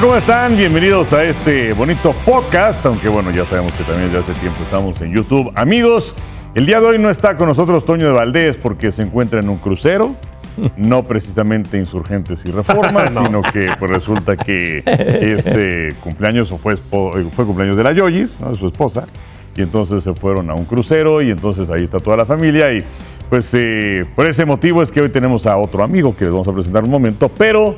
¿Cómo están? Bienvenidos a este bonito podcast, aunque bueno, ya sabemos que también ya hace tiempo estamos en YouTube. Amigos, el día de hoy no está con nosotros Toño de Valdés porque se encuentra en un crucero, no precisamente insurgentes y reformas, No. sino que pues resulta que es eh, cumpleaños o fue, eh, fue cumpleaños de la Yoyis, ¿no? de su esposa, y entonces se fueron a un crucero y entonces ahí está toda la familia y pues eh, por ese motivo es que hoy tenemos a otro amigo que les vamos a presentar un momento, pero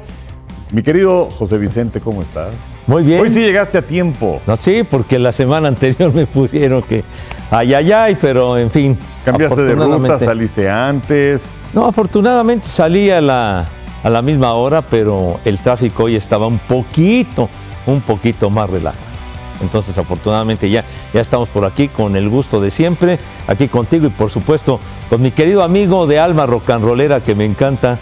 mi querido José Vicente, ¿cómo estás? Muy bien. Hoy sí llegaste a tiempo. No, sí, porque la semana anterior me pusieron que ay, ay, ay, pero en fin. Cambiaste de ruta, saliste antes. No, afortunadamente salí a la, a la misma hora, pero el tráfico hoy estaba un poquito, un poquito más relajado. Entonces, afortunadamente ya, ya estamos por aquí con el gusto de siempre, aquí contigo y por supuesto con mi querido amigo de alma rocanrolera que me encanta,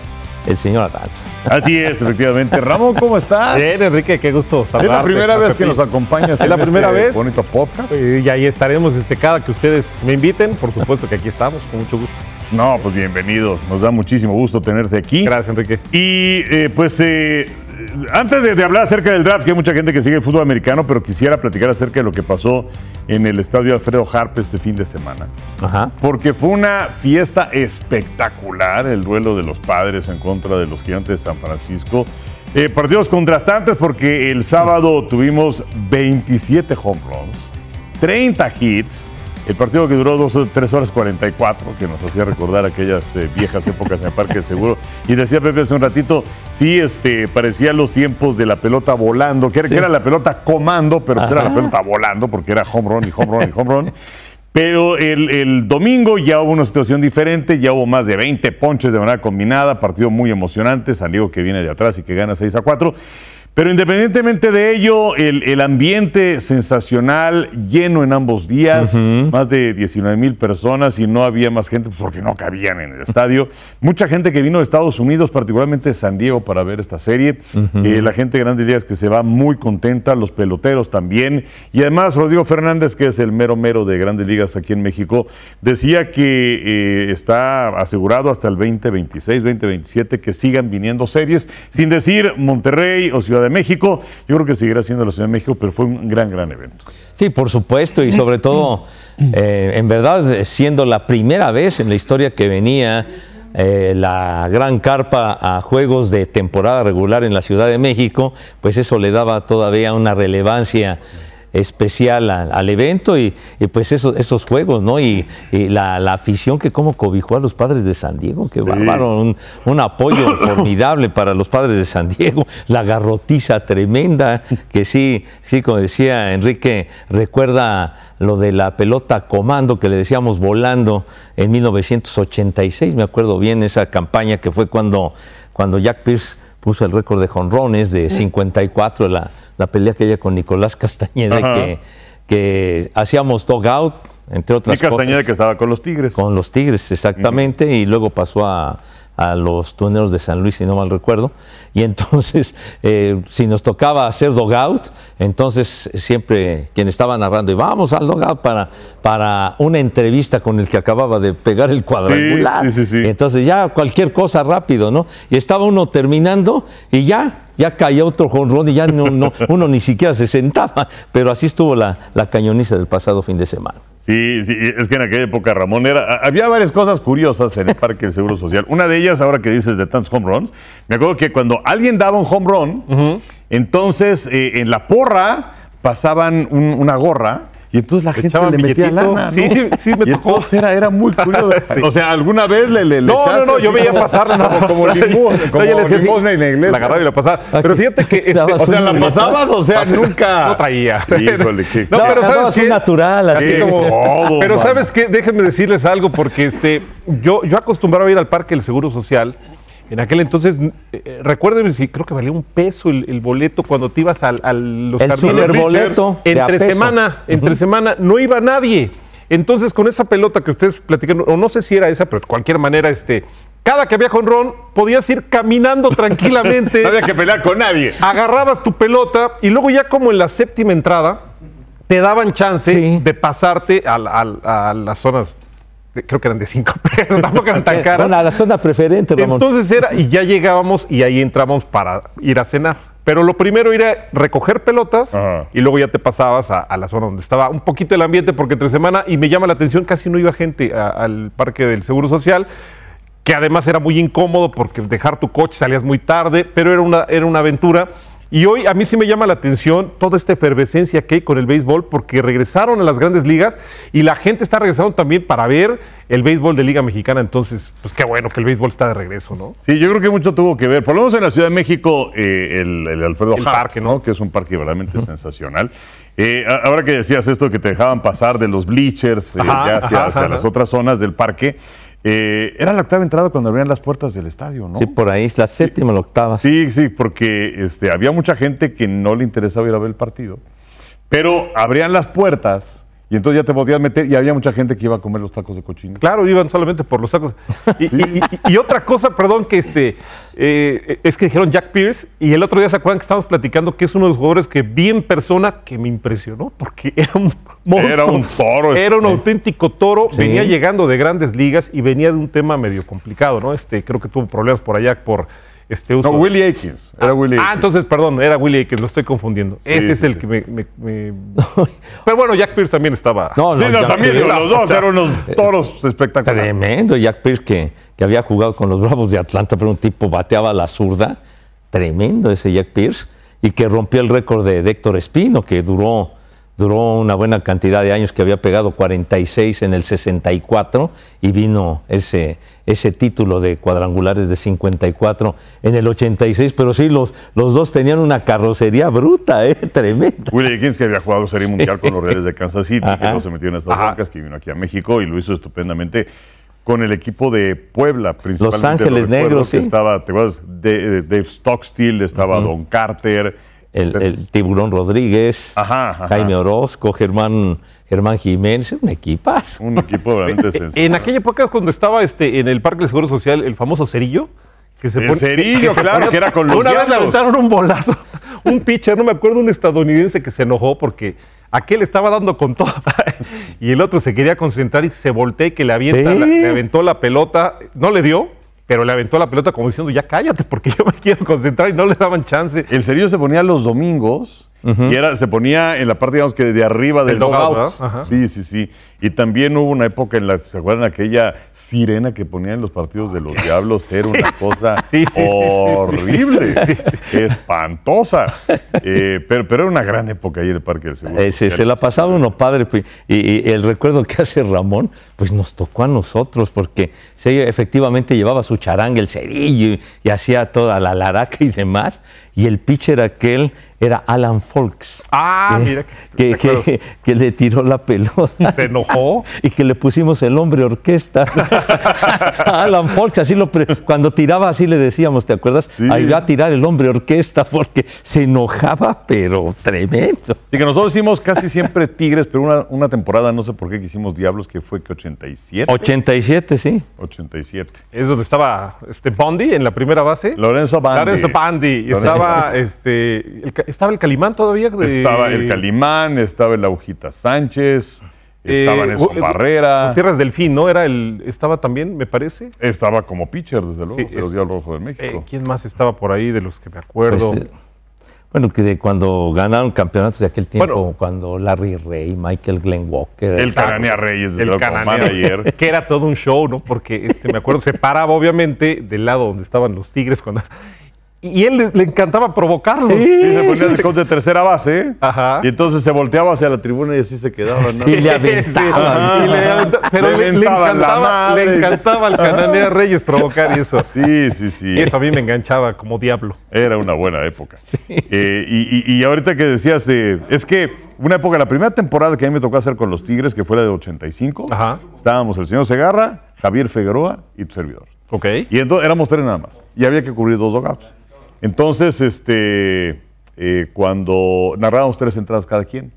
el señor Aranza. Así es, efectivamente. Ramón, ¿cómo estás? Bien, Enrique, qué gusto Es saludarte. la primera vez que nos acompañas Es la primera este vez. bonito podcast. Y ahí estaremos este, cada que ustedes me inviten. Por supuesto que aquí estamos, con mucho gusto. No, pues bienvenido. Nos da muchísimo gusto tenerte aquí. Gracias, Enrique. Y eh, pues eh, antes de, de hablar acerca del draft, que hay mucha gente que sigue el fútbol americano, pero quisiera platicar acerca de lo que pasó en el estadio Alfredo Harpe este fin de semana. Ajá. Porque fue una fiesta espectacular el duelo de los padres en contra de los gigantes de San Francisco. Eh, partidos contrastantes porque el sábado tuvimos 27 home runs, 30 hits. El partido que duró 2, 3 horas 44, que nos hacía recordar aquellas eh, viejas épocas en el Parque del Seguro. Y decía Pepe hace un ratito, sí, este, parecía los tiempos de la pelota volando, que era, que era la pelota comando, pero que era la pelota volando, porque era home run y home run y home run. Pero el, el domingo ya hubo una situación diferente, ya hubo más de 20 ponches de manera combinada, partido muy emocionante, San Diego que viene de atrás y que gana 6 a 4. Pero independientemente de ello, el, el ambiente sensacional, lleno en ambos días, más de 19 mil personas y no había más gente pues, porque no cabían en el estadio. Mucha gente que vino de Estados Unidos, particularmente de San Diego, para ver esta serie. Eh, la gente de Grandes Ligas que se va muy contenta, los peloteros también. Y además, Rodrigo Fernández, que es el mero mero de Grandes Ligas aquí en México, decía que eh, está asegurado hasta el 2026, 2027 que sigan viniendo series, sin decir Monterrey o Ciudad de México. Yo creo que seguirá siendo la Ciudad de México, pero fue un gran, gran evento. Sí, por supuesto, y sobre todo, eh, en verdad, eh, siendo la primera vez en la historia que venía eh, la gran carpa a juegos de temporada regular en la Ciudad de México, pues eso le daba todavía una relevancia especial al, al evento y, y pues esos, esos juegos, ¿no? Y, y la, la afición que como cobijó a los padres de San Diego, que bárbaro, un, un apoyo formidable para los padres de San Diego, la garrotiza tremenda, que sí, sí, como decía Enrique, recuerda lo de la pelota comando que le decíamos volando en 1986, me acuerdo bien esa campaña que fue cuando, cuando Jack Pierce puso el récord de jonrones de 54, la, la pelea aquella con Nicolás Castañeda, Ajá. que, que hacíamos dog out, entre otras Y Castañeda cosas. que estaba con los Tigres. Con los Tigres, exactamente, y luego pasó a, a los Tuneros de San Luis, si no mal recuerdo. Y entonces, eh, si nos tocaba hacer dogout, entonces siempre quien estaba narrando, y vamos al dogout para, para una entrevista con el que acababa de pegar el cuadrangular. sí, sí, sí. Entonces ya cualquier cosa rápido, ¿no? Y estaba uno terminando y ya. Ya caía otro jonrón y ya no, no- uno ni siquiera se sentaba, pero así estuvo la, la cañoniza del pasado fin de semana. Sí, sí, es que en aquella época, Ramón, era, había varias cosas curiosas en el Parque del Seguro Social. Una de ellas, ahora que dices de tantos home runs, me acuerdo que cuando alguien daba un home run, entonces eh, en la porra pasaban un- una gorra Y entonces la gente echaban le metía billetito. lana. Sí, ¿no? sí, sí, me y tocó. entonces era, era muy curioso. Sí. O sea, ¿alguna vez le, le, le No, no, echaste no, yo veía pasarla no, como, como limón, como decía limosna en la iglesia? La agarraba y la pasaba. Pero fíjate que... este, O sea, ¿la pasabas? O sea, nunca... No traía. Híjole, qué... No, pero ¿sabes qué? natural, así. Así Sí, como- todo, pero. ¿sabes qué? Déjenme decirles algo porque este, yo, yo acostumbraba a ir al Parque del Seguro Social En aquel entonces, eh, recuérdeme si creo que valía un peso el, el boleto cuando te ibas al, al los El jardines. a Entre semana, entre semana, no iba nadie. Entonces, con esa pelota que ustedes platican, o no sé si era esa, pero de cualquier manera, este, cada que había jonrón, podías ir caminando tranquilamente. No había que pelear con nadie. agarrabas tu pelota y luego ya como en la séptima entrada te daban chance Sí. de pasarte a, a a las zonas, creo que eran de cinco pesos, tampoco eran tan caras. Bueno, a la zona preferente, Ramón. Entonces era, y ya llegábamos y ahí entramos para ir a cenar. Pero lo primero era recoger pelotas Ajá. y luego ya te pasabas a, a la zona donde estaba un poquito el ambiente, porque entre semana, y me llama la atención, casi no iba gente a- al parque del Seguro Social, que además era muy incómodo porque dejar tu coche salías muy tarde, pero era una, era una aventura. Y hoy a mí sí me llama la atención toda esta efervescencia que hay con el béisbol, porque regresaron a las grandes ligas y la gente está regresando también para ver el béisbol de Liga Mexicana. Entonces, pues qué bueno que el béisbol está de regreso, ¿no? Sí, yo creo que mucho tuvo que ver. Por lo menos en la Ciudad de México, eh, el, el Alfredo El Harp, parque, ¿no? Que es un parque verdaderamente sensacional. Eh, ahora que decías esto, que te dejaban pasar de los bleachers eh, Ajá, ya hacia, ajá, hacia ajá. las otras zonas del parque, eh, era la octava entrada cuando abrían las puertas del estadio, ¿no? Sí, por ahí, es la séptima, la octava. Sí, sí, porque este, había mucha gente que no le interesaba ir a ver el partido, pero abrían las puertas y entonces ya te podías meter y había mucha gente que iba a comer los tacos de cochino. Claro, iban solamente por los tacos. Y, y- y- y otra cosa, perdón, que este eh, es que dijeron Jack Pierce y el otro día se acuerdan que estábamos platicando que es uno de los jugadores que vi en persona que me impresionó porque era un monstruo. Era un toro, Era un este. auténtico toro. Sí. Venía llegando de grandes ligas y venía de un tema medio complicado, ¿no? Este, creo que tuvo problemas por allá por este uso. No, Willie Aikens. Era Willie Ah, entonces, perdón, era Willie Aikens, lo estoy confundiendo. Sí, Ese es el sí. que me, me- me- Pero bueno, Jack Pierce también estaba. No, Sí, no, Jack también Pierce- los dos eran unos toros espectaculares. Tremendo, Jack Pierce que, que había jugado con los Bravos de Atlanta, pero un tipo bateaba a la zurda. Tremendo ese Jack Pierce. Y que rompió el récord de, de Héctor Espino, que duró, duró una buena cantidad de años, que había pegado 46 en el 64 y vino ese, ese título de cuadrangulares de 54 en el 86. Pero sí, los, los dos tenían una carrocería bruta, ¿eh? tremenda. Willie Aikens, que había jugado Serie Mundial con los Reales de Kansas City, que no se metió en estas broncas, que vino aquí a México y lo hizo estupendamente con el equipo de Puebla, principalmente. Ángeles lo recuerdo, Negros, sí. Estaba, ¿te acuerdas? Dave Stockstill, estaba Don Carter. El, el Tiburón Rodríguez, Ajá, ajá. Jaime Orozco, Germán, Germán Jiménez, un equipazo. Un equipo realmente sensacional. En aquella época cuando estaba este, en el Parque del Seguro Social el famoso cerillo, que se El pone- cerillo, claro, que era con los Una vez le aventaron un bolazo, un pitcher, no me acuerdo, un estadounidense que se enojó porque aquel estaba dando con todo y el otro se quería concentrar y se voltea y que le avienta, la- le aventó la pelota, no le dio, pero le aventó la pelota como diciendo, ya cállate porque yo me quiero concentrar y no le daban chance. El cerillo se ponía los domingos y era, se ponía en la parte, digamos que de arriba del. Ajá. Sí, sí, sí. Y también hubo una época en la que, ¿se acuerdan aquella sirena que ponían en los partidos de los diablos? Era una cosa Sí, sí, sí, sí, sí, horrible, espantosa. Eh, pero, pero era una gran época ahí en el Parque del Seguro. Eh, se la pasaba uno padre. pues, Y, y el recuerdo que hace Ramón, pues nos tocó a nosotros, porque se, efectivamente llevaba su charanga, el cerillo, y, y hacía toda la laraca y demás. Y el pitcher aquel era Alan Folks. Ah, eh, mira, que, que, que le tiró la pelota. Se enojó. Y que le pusimos el hombre orquesta. Alan Folks, así lo pre- cuando tiraba así le decíamos, ¿te acuerdas? Sí. Ahí va a tirar el hombre orquesta porque se enojaba, pero tremendo. Y que nosotros hicimos casi siempre Tigres, pero una, una temporada, no sé por qué, que hicimos Diablos, que fue que 87. 87, sí. 87. Es donde estaba este Bondi en la primera base. Lorenzo Bandi. Lorenzo Bandi. Y Lorenzo estaba, este, el, estaba el Calimán todavía. de- Estaba el Calimán, estaba el Agujita Sánchez, eh, estaba Nelson Gu- Barrera, Gutiérrez Delfín, ¿no? Era el, estaba también, me parece. estaba como pitcher, desde luego, Sí, de los Diablos Rojos de Eh, México. ¿Quién más estaba por ahí de los que me acuerdo? Pues, eh, bueno, que de cuando ganaron campeonatos de aquel tiempo, Bueno. cuando Larry Ray, Michael Glenn Walker. el Cananea Reyes, el Cananea, manager. que era todo un show, ¿no? Porque este, me acuerdo, se paraba obviamente del lado donde estaban los tigres cuando... Y él le, le encantaba provocarlos. Y se ponía el coach de tercera base, Ajá. y entonces se volteaba hacia la tribuna y así se quedaba. ¿no? Sí, le aventaba. Sí, y le aventaba, pero Le encantaba, le encantaba al Cananea Reyes provocar eso. Sí, sí, sí. Y eso a mí me enganchaba como diablo. Era una buena época. Eh, y, y- y ahorita que decías, de, es que una época, la primera temporada que a mí me tocó hacer con los Tigres, que fue la de 85, Ajá. estábamos el señor Segarra, Javier Figueroa y tu servidor. Ok. Y entonces éramos tres nada más. Y había que cubrir dos dogouts. Entonces, este, eh, cuando narrábamos tres entradas cada quien.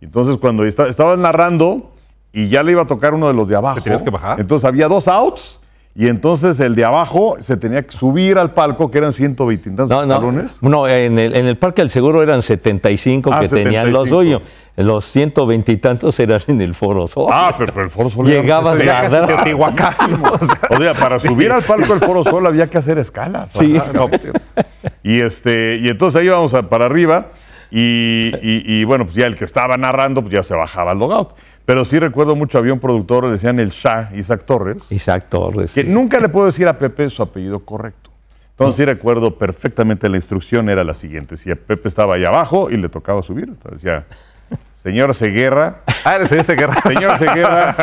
Entonces, cuando esta- estabas narrando y ya le iba a tocar uno de los de abajo. tenías que bajar? Entonces había dos outs. Y entonces el de abajo se tenía que subir al palco, que eran 120 y tantos No, no, escalones. no en, el, en el Parque del Seguro eran 75 Ah, que tenían los 75. Los 120 y tantos eran en el Foro Sol. Ah, pero, pero el Foro Sol Llegabas a Teotihuacán. O sea, para subir al palco del Foro Sol había que hacer escalas. Sí. Ajá, no, y este, y entonces ahí íbamos a- para arriba, y, y- y, bueno, pues ya el que estaba narrando, pues ya se bajaba al logout. Pero sí recuerdo mucho, había un productor, le decían el Shah, Isaac Torres, Isaac Torres. que sí. nunca le puedo decir a Pepe su apellido correcto. Entonces sí recuerdo perfectamente la instrucción era la siguiente. Si Pepe estaba ahí abajo y le tocaba subir, entonces decía, señor Seguerra, Ah. Señor Seguerra,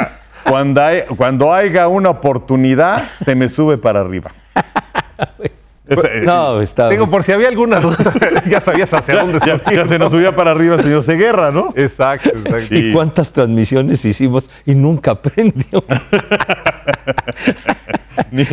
cuando, hay- cuando haya una oportunidad, se me sube para arriba. Eh, No, está Digo, por si había alguna duda, ya sabías hacia dónde ya, se nos ¿no? subía para arriba el señor Seguerra, ¿no? Exacto, exacto. Y- ¿Y cuántas transmisiones hicimos y nunca aprendió? Ni-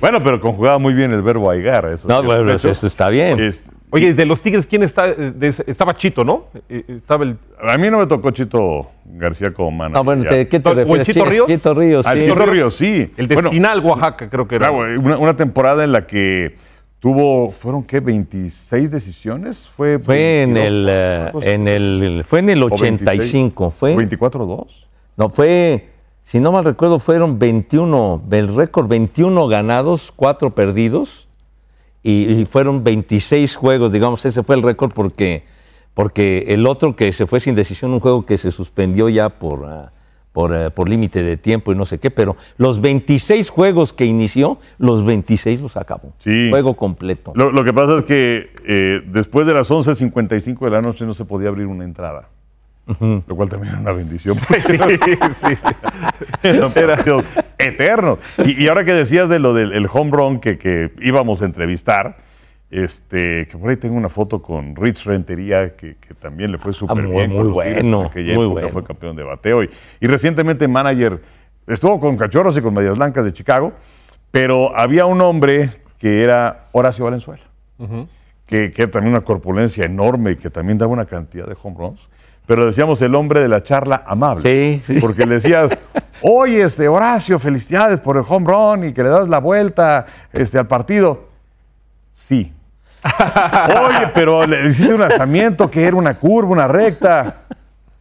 bueno, pero conjugaba muy bien el verbo aigar. Eso, No, bueno, eso está bien. es- Oye, de los Tigres, ¿quién está? eh, de estaba Chito, ¿no? Eh, eh, Estaba el. a mí no me tocó Chito García como manager. No, bueno, ya. ¿te- ¿qué te ¿O el refieres? Chito Chi- Ríos? Chito Ríos, Ah, sí. Chito Ríos, sí. El de Bueno, Espinal, Oaxaca, creo que era. Claro, una, una temporada en la que tuvo, ¿fueron qué? ¿26 decisiones? Fue, Fue en 22, el, en el, fue en el ¿O 26? 85, fue. 24-2. No, fue, si no mal recuerdo, fueron 21, el récord 21 ganados, 4 perdidos, y, y fueron 26 juegos, digamos, ese fue el récord porque, porque el otro que se fue sin decisión, un juego que se suspendió ya por, ah, por, eh, por límite de tiempo y no sé qué, pero los 26 juegos que inició, los 26 los acabó. Sí. Juego completo. Lo, lo que pasa es que eh, después de las 11.55 de la noche no se podía abrir una entrada. Lo cual también era una bendición. Sí, sí, sí. Partidos eternos. Y, y ahora que decías de lo del el home run que, que íbamos a entrevistar, este, que por ahí tengo una foto con Rich Rentería, que, que también le fue súper Ah, muy- bien. muy bueno, muy época bueno. Fue campeón de bateo. Y, y recientemente manager, estuvo con Cachorros y con Medias Blancas de Chicago, pero había un hombre que era Horacio Valenzuela que, que era también una corpulencia enorme y que también daba una cantidad de home runs. Pero decíamos el hombre de la charla amable. Sí, sí. Porque le decías, oye, este, Horacio, felicidades por el home run y que le das la vuelta este, al partido. Sí. Oye, pero le hiciste un lanzamiento que era una curva, una recta.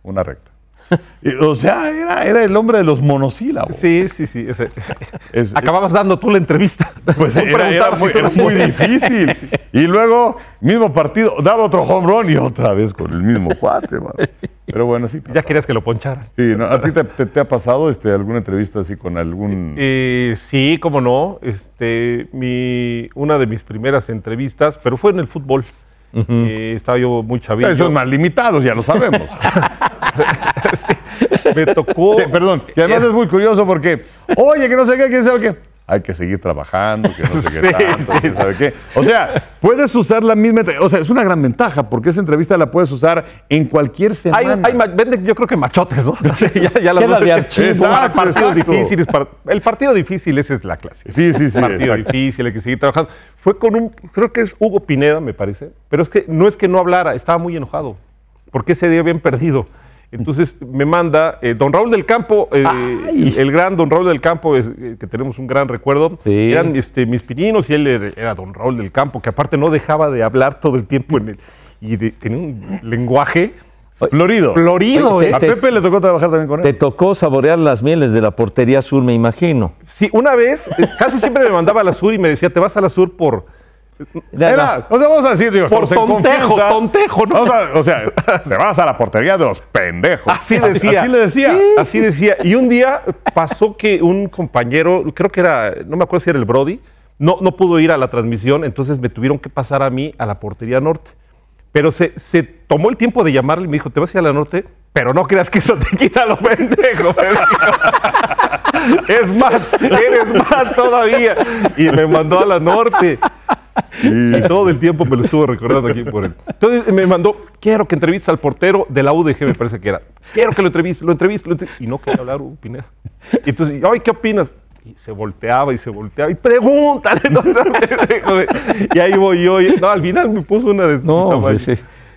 Una recta. O sea, era, era el hombre de los monosílabos. Sí, sí, sí. ese- Es- Acababas dando tú la entrevista. Pues era, era preguntar muy, era muy difícil. Y luego, mismo partido, daba otro home run y otra vez con el mismo cuate, mano. Pero bueno, sí. Ya querías que lo poncharan. Sí, ¿no? ¿A ti te, te- te ha pasado este, alguna entrevista así con algún... Eh, sí, cómo no. Este, mi, una de mis primeras entrevistas, pero fue en el fútbol. Eh, estaba yo muy chavito. Esos más limitados, ya lo sabemos. Sí, me tocó. Sí, perdón, que además es muy curioso porque, oye, que no sé qué, quién sabe qué. Hay que seguir trabajando, que no sé qué Sí, tanto, sabe qué. O sea, puedes usar la misma, o sea, es una gran ventaja porque esa entrevista la puedes usar en cualquier semana. hay venden, yo creo que machotes, ¿no? Sí, ya, ya las de archivo. Para Exacto, partidos exacto. difíciles. para- el partido difícil, esa es la clase. Sí, sí, sí. partido exacto. difícil, hay que seguir trabajando. Fue con un, creo que es Hugo Pineda, me parece, pero es que no es que no hablara, estaba muy enojado, porque ese día habían perdido. Entonces me manda eh, don Raúl del Campo, eh, Ay. el gran don Raúl del Campo, es, eh, que tenemos un gran recuerdo. Sí. Eran este, mis pininos y él era, don Raúl del Campo, que aparte no dejaba de hablar todo el tiempo en el, y de- tenía un lenguaje Florido. florido. Eh. A te- Pepe le tocó trabajar también con Te él. tocó saborear las mieles de la portería sur, me imagino. Sí, una vez, casi siempre me mandaba a la sur y me decía, te vas a la sur por... Era, o sea, vamos a decir, digo, Por tontejo, tontejo, ¿no? A- o sea, te vas a la portería de los pendejos. Así decía. Así le decía. Así decía. Y un día pasó que un compañero, creo que era, no me acuerdo si era el Brody, no, no pudo ir a la transmisión, entonces me tuvieron que pasar a mí a la portería norte. Pero se, se tomó el tiempo de llamarle y me dijo, ¿te vas a ir a la norte? Pero no creas que eso te quita lo pendejo. es más, eres más todavía. Y me mandó a la norte. Y todo el tiempo me lo estuvo recordando aquí por él. Entonces me mandó, quiero que entrevistes al portero de la UDG, me parece que era. Quiero que lo entrevistes, lo entrevistes, lo entrevistes. Y no quería hablar Hugo Pineda. Y entonces, ay, ¿qué opinas? Y se volteaba y se volteaba y pregúntale. no y ahí voy yo. y- no, al final me puso una de No, pues sí.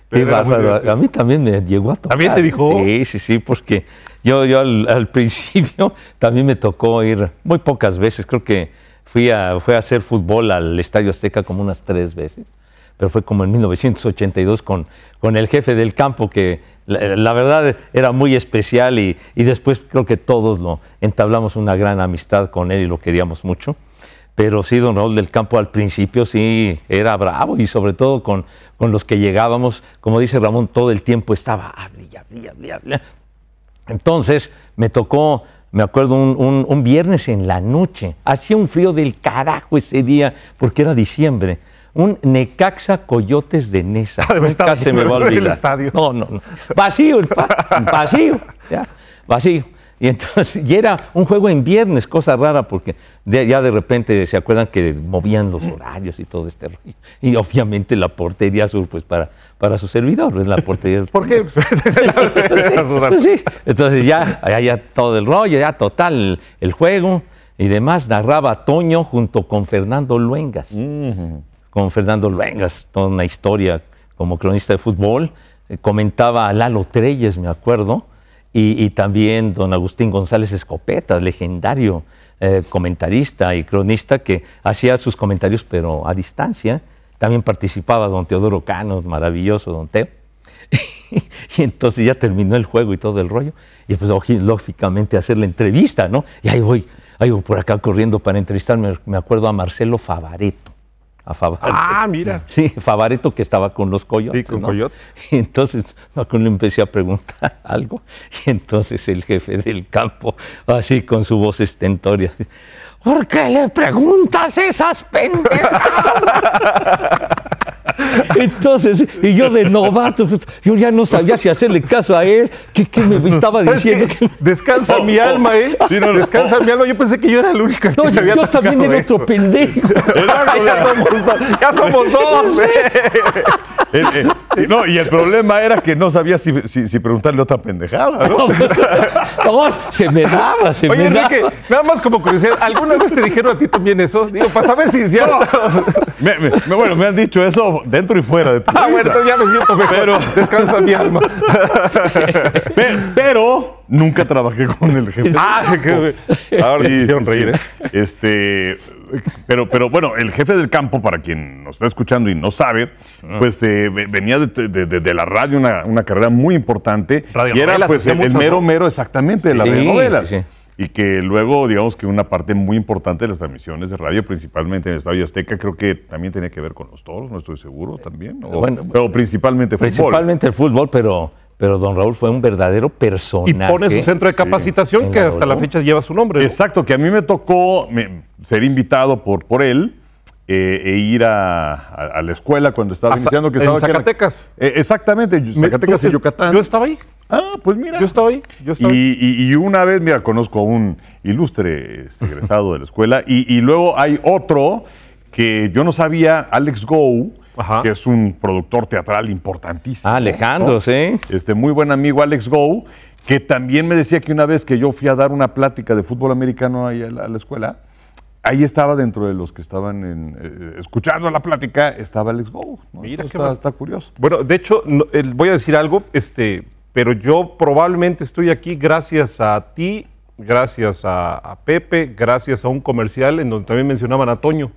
Qué bárbaro. A mí también me llegó a tocar. ¿También te dijo? Sí, sí, sí, porque yo, yo al, al principio también me tocó ir muy pocas veces. Creo que fui a, fui a hacer fútbol al Estadio Azteca como unas tres veces. Pero fue como en 1982 con, con el jefe del campo, que la, verdad era muy especial y, y después creo que todos lo entablamos una gran amistad con él y lo queríamos mucho. Pero sí, don Raúl del Campo al principio sí era bravo y sobre todo con, con los que llegábamos, como dice Ramón, todo el tiempo estaba hable y hable. Entonces me tocó, me acuerdo, un, un- un viernes en la noche. Hacía un frío del carajo ese día porque era diciembre. Un Necaxa Coyotes de Nesa. Ah, Nunca se me va a olvidar. No, no, no. Vacío, el vacío, ya, vacío. Y entonces, y era un juego en viernes, cosa rara, porque de- ya de repente se acuerdan que movían los horarios y todo este rollo. Y obviamente la portería sur, pues para, para su servidor, es la portería. ¿Por qué? Pues sí. Entonces ya, ya, ya todo el rollo, ya total el, juego y demás, narraba Toño junto con Fernando Luengas con Fernando Luengas, toda una historia como cronista de fútbol. Eh, comentaba a Lalo Treyes, me acuerdo, y, también don Agustín González Escopeta, legendario eh, comentarista y cronista que hacía sus comentarios pero a distancia. También participaba don Teodoro Cano, maravilloso don Teo. y entonces ya terminó el juego y todo el rollo. Y pues lógi- lógicamente hacer la entrevista, ¿no? Y ahí voy, ahí voy por acá corriendo para entrevistarme. Me acuerdo a Marcelo Favareto. A ah, mira. Sí, Favareto que estaba con los coyotes. Sí, con ¿no? coyotes. Y entonces acuerdo, le empecé a preguntar algo y entonces el jefe del campo, así con su voz estentoria, ¿por qué le preguntas esas pendejadas? Entonces, y yo de novato, pues, yo ya no sabía si hacerle caso a él, qué, qué me estaba ¿Sabes diciendo. Descansa Oh, mi oh. alma, ¿eh? Sí, no, no. Descansa mi alma. Yo pensé que yo era el único que No, se yo, había yo también era otro pendejo. ya somos dos. Ya somos dos. ¿eh? El- el- y no, y el problema era que no sabía si, si- si preguntarle otra pendejada, ¿no? No, se me daba, se Oye, me Enrique, daba. nada más como curiosidad, ¿alguna vez te dijeron a ti también eso? Digo, para saber si ya estabas... Me- me- me- bueno, me han dicho eso dentro y fuera de tu Ah, bueno, entonces ya me siento mejor. Pero- Descansa mi alma. Pe- Pero nunca trabajé con el jefe. Ah, qué- ahora Sí, hicieron reír. ¿eh? Este, pero, pero bueno, el jefe del campo, para quien nos está escuchando y no sabe, pues eh, ve- venía de, de- de- de la radio una, una carrera muy importante. y era pues el, el mero mero exactamente de las Sí, radionovelas. sí, sí. Y que luego, digamos que una parte muy importante de las transmisiones de radio, principalmente en el Estadio Azteca, creo que también tenía que ver con los toros, no estoy seguro también. o- Bueno, pero principalmente fútbol. Principalmente el fútbol, pero, pero don Raúl fue un verdadero Y personaje. pone su centro de capacitación que hasta la fecha lleva su nombre. ¿no? Exacto, que a mí me tocó me- ser invitado por, por él eh, e ir a, a- a la escuela cuando estaba A iniciando. Que en estaba la- Zacatecas. Eh, exactamente, Me- Zacatecas y Yucatán. Yo estaba ahí. Ah, pues mira. Yo estaba ahí. Yo estaba ahí. Y, y- y una vez, mira, conozco a un ilustre este, egresado de la escuela y, y luego hay otro que yo no sabía, Alex Go, Ajá. que es un productor teatral importantísimo. Ah, Alejandro, ¿no? sí. Este muy buen amigo Alex Go, que también me decía que una vez que yo fui a dar una plática de fútbol americano ahí a la, a la escuela, ahí estaba dentro de los que estaban en, eh, escuchando la plática, estaba Alex Go. ¿no? Mira, qué está, está curioso. Bueno, de hecho, no, voy a decir algo, este, pero yo probablemente estoy aquí gracias a ti, gracias a, a Pepe, gracias a un comercial en donde también mencionaban a Toño.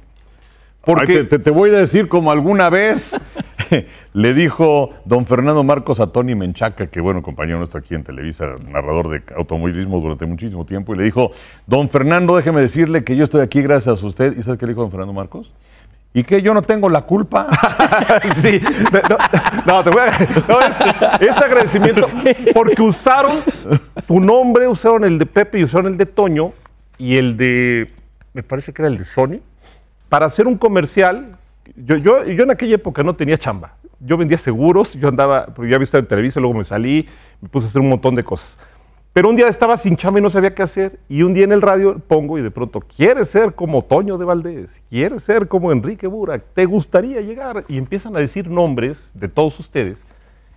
Porque Ay, te, voy a decir como alguna vez le dijo don Fernando Marcos a Tony Menchaca, que bueno, compañero nuestro aquí en Televisa, narrador de automovilismo durante muchísimo tiempo, y le dijo, don Fernando, déjeme decirle que yo estoy aquí gracias a usted. ¿Y sabes qué le dijo don Fernando Marcos? ¿Y que yo no tengo la culpa? sí, no, no, te voy a no, es, es agradecimiento porque usaron tu nombre, usaron el de Pepe y usaron el de Toño y el de, me parece que era el de Sony, para hacer un comercial. Yo, yo, yo en aquella época no tenía chamba. Yo vendía seguros, yo andaba, porque ya había estado en Televisa, luego me salí, me puse a hacer un montón de cosas. Pero un día estaba sin chamba y no sabía qué hacer. Y un día en el radio pongo y de pronto, ¿quieres ser como Toño de Valdés? ¿Quieres ser como Enrique Burak? ¿Te gustaría llegar? Y empiezan a decir nombres de todos ustedes.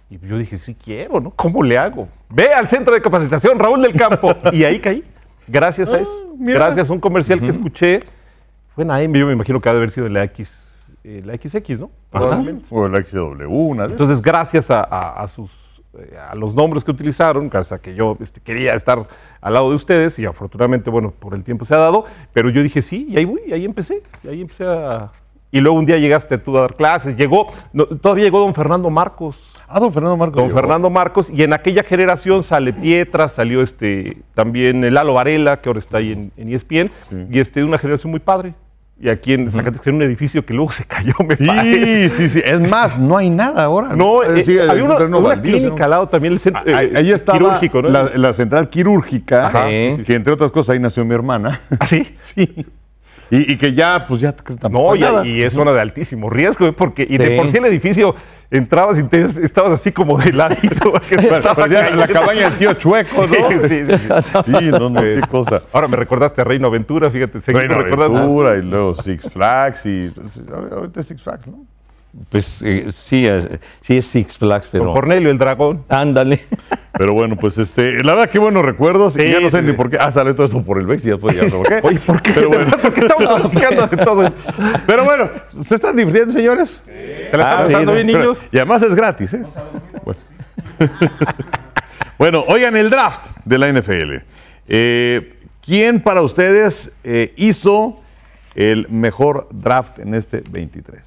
Y yo dije, sí quiero, ¿no? ¿Cómo le hago? Ve al centro de capacitación, Raúl del Campo. Y ahí caí. Gracias a eso. mira. Gracias a un comercial que escuché. Fue en AM, yo me imagino que ha de haber sido la X, eh, la XX, ¿no? Probablemente. O el XW, una de Entonces, gracias a, a- a sus, eh, a los nombres que utilizaron, gracias a que yo este, quería estar al lado de ustedes y afortunadamente, bueno, por el tiempo se ha dado, pero yo dije sí, y ahí voy, y ahí empecé, y ahí empecé a... Y luego un día llegaste tú a dar clases, llegó, no, todavía llegó don Fernando Marcos, Ah, don Fernando Marcos. don llegó. Fernando Marcos, y en aquella generación sale Pietra, salió este, también Lalo Varela, que ahora está ahí en, en ESPN, Sí. y este, una generación muy padre. Y aquí en Zacatecas, en un edificio que luego se cayó, me Sí, parece. sí, sí. Es más, no hay nada ahora. No, Eh, sí, había una, una baldío, clínica ¿no? al lado también, el centro Ah, eh, ahí estaba quirúrgico, ¿no? la, la central quirúrgica, Ajá, que entre otras cosas ahí nació mi hermana. ¿Ah, sí? sí. Y, y que ya, pues ya tampoco No, nada. y es zona de altísimo riesgo, ¿eh? porque y de Sí. por sí el edificio entrabas y te- estabas así como de ladito. Parecía la cabaña del tío Chueco, ¿no? Sí, sí, sí, sí. Sí, no, no, qué cosa. Ahora me recordaste a Reino Aventura, fíjate, Reino. Aventura y luego Six Flags y ahorita es Six Flags, ¿no? Pues eh, sí, es, sí es Six Flags, Con pero Cornelio el dragón. ándale. Pero bueno, pues este, la verdad qué buenos recuerdos y Sí, ya no sé sí, ni sí. por qué. Ah, sale todo esto por el Bex y ya pues ya no sé por qué. Oye, ¿por qué? Pero bueno, ¿Por qué estamos platicando de todo esto? pero bueno, ¿se están divirtiendo, señores? ¿Se la están Ah, pasando bien, pero- niños? Y además es gratis, ¿eh? Bueno. Bueno, oigan el draft de la NFL. Eh, ¿Quién para ustedes eh, hizo el mejor draft en este 23?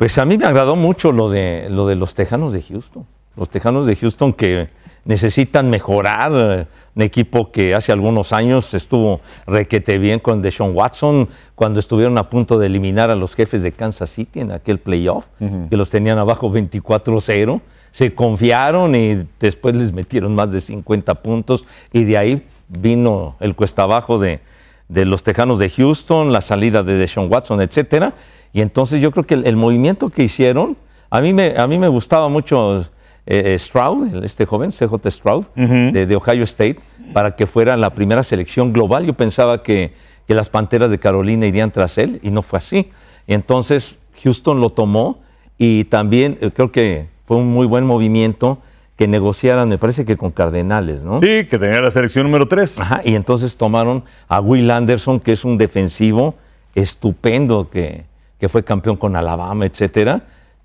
Pues a mí me agradó mucho lo de, lo de los Tejanos de Houston. Los Tejanos de Houston que necesitan mejorar. Un equipo que hace algunos años estuvo requete bien con Deshaun Watson cuando estuvieron a punto de eliminar a los jefes de Kansas City en aquel playoff, que los tenían abajo 24-0. Se confiaron y después les metieron más de 50 puntos y de ahí vino el cuesta abajo de, de los Tejanos de Houston, la salida de Deshaun Watson, etcétera. Y entonces yo creo que el, el movimiento que hicieron, a mí me, a mí me gustaba mucho eh, eh, Stroud, este joven, CJ Stroud, de Ohio State, para que fuera la primera selección global. Yo pensaba que, que las Panteras de Carolina irían tras él y no fue así. Y entonces Houston lo tomó y también eh, creo que fue un muy buen movimiento que negociaran, me parece que con Cardenales, ¿no? Sí, que tenía la selección número 3. Ajá, y entonces tomaron a Will Anderson, que es un defensivo estupendo, que, que fue campeón con Alabama, etcétera.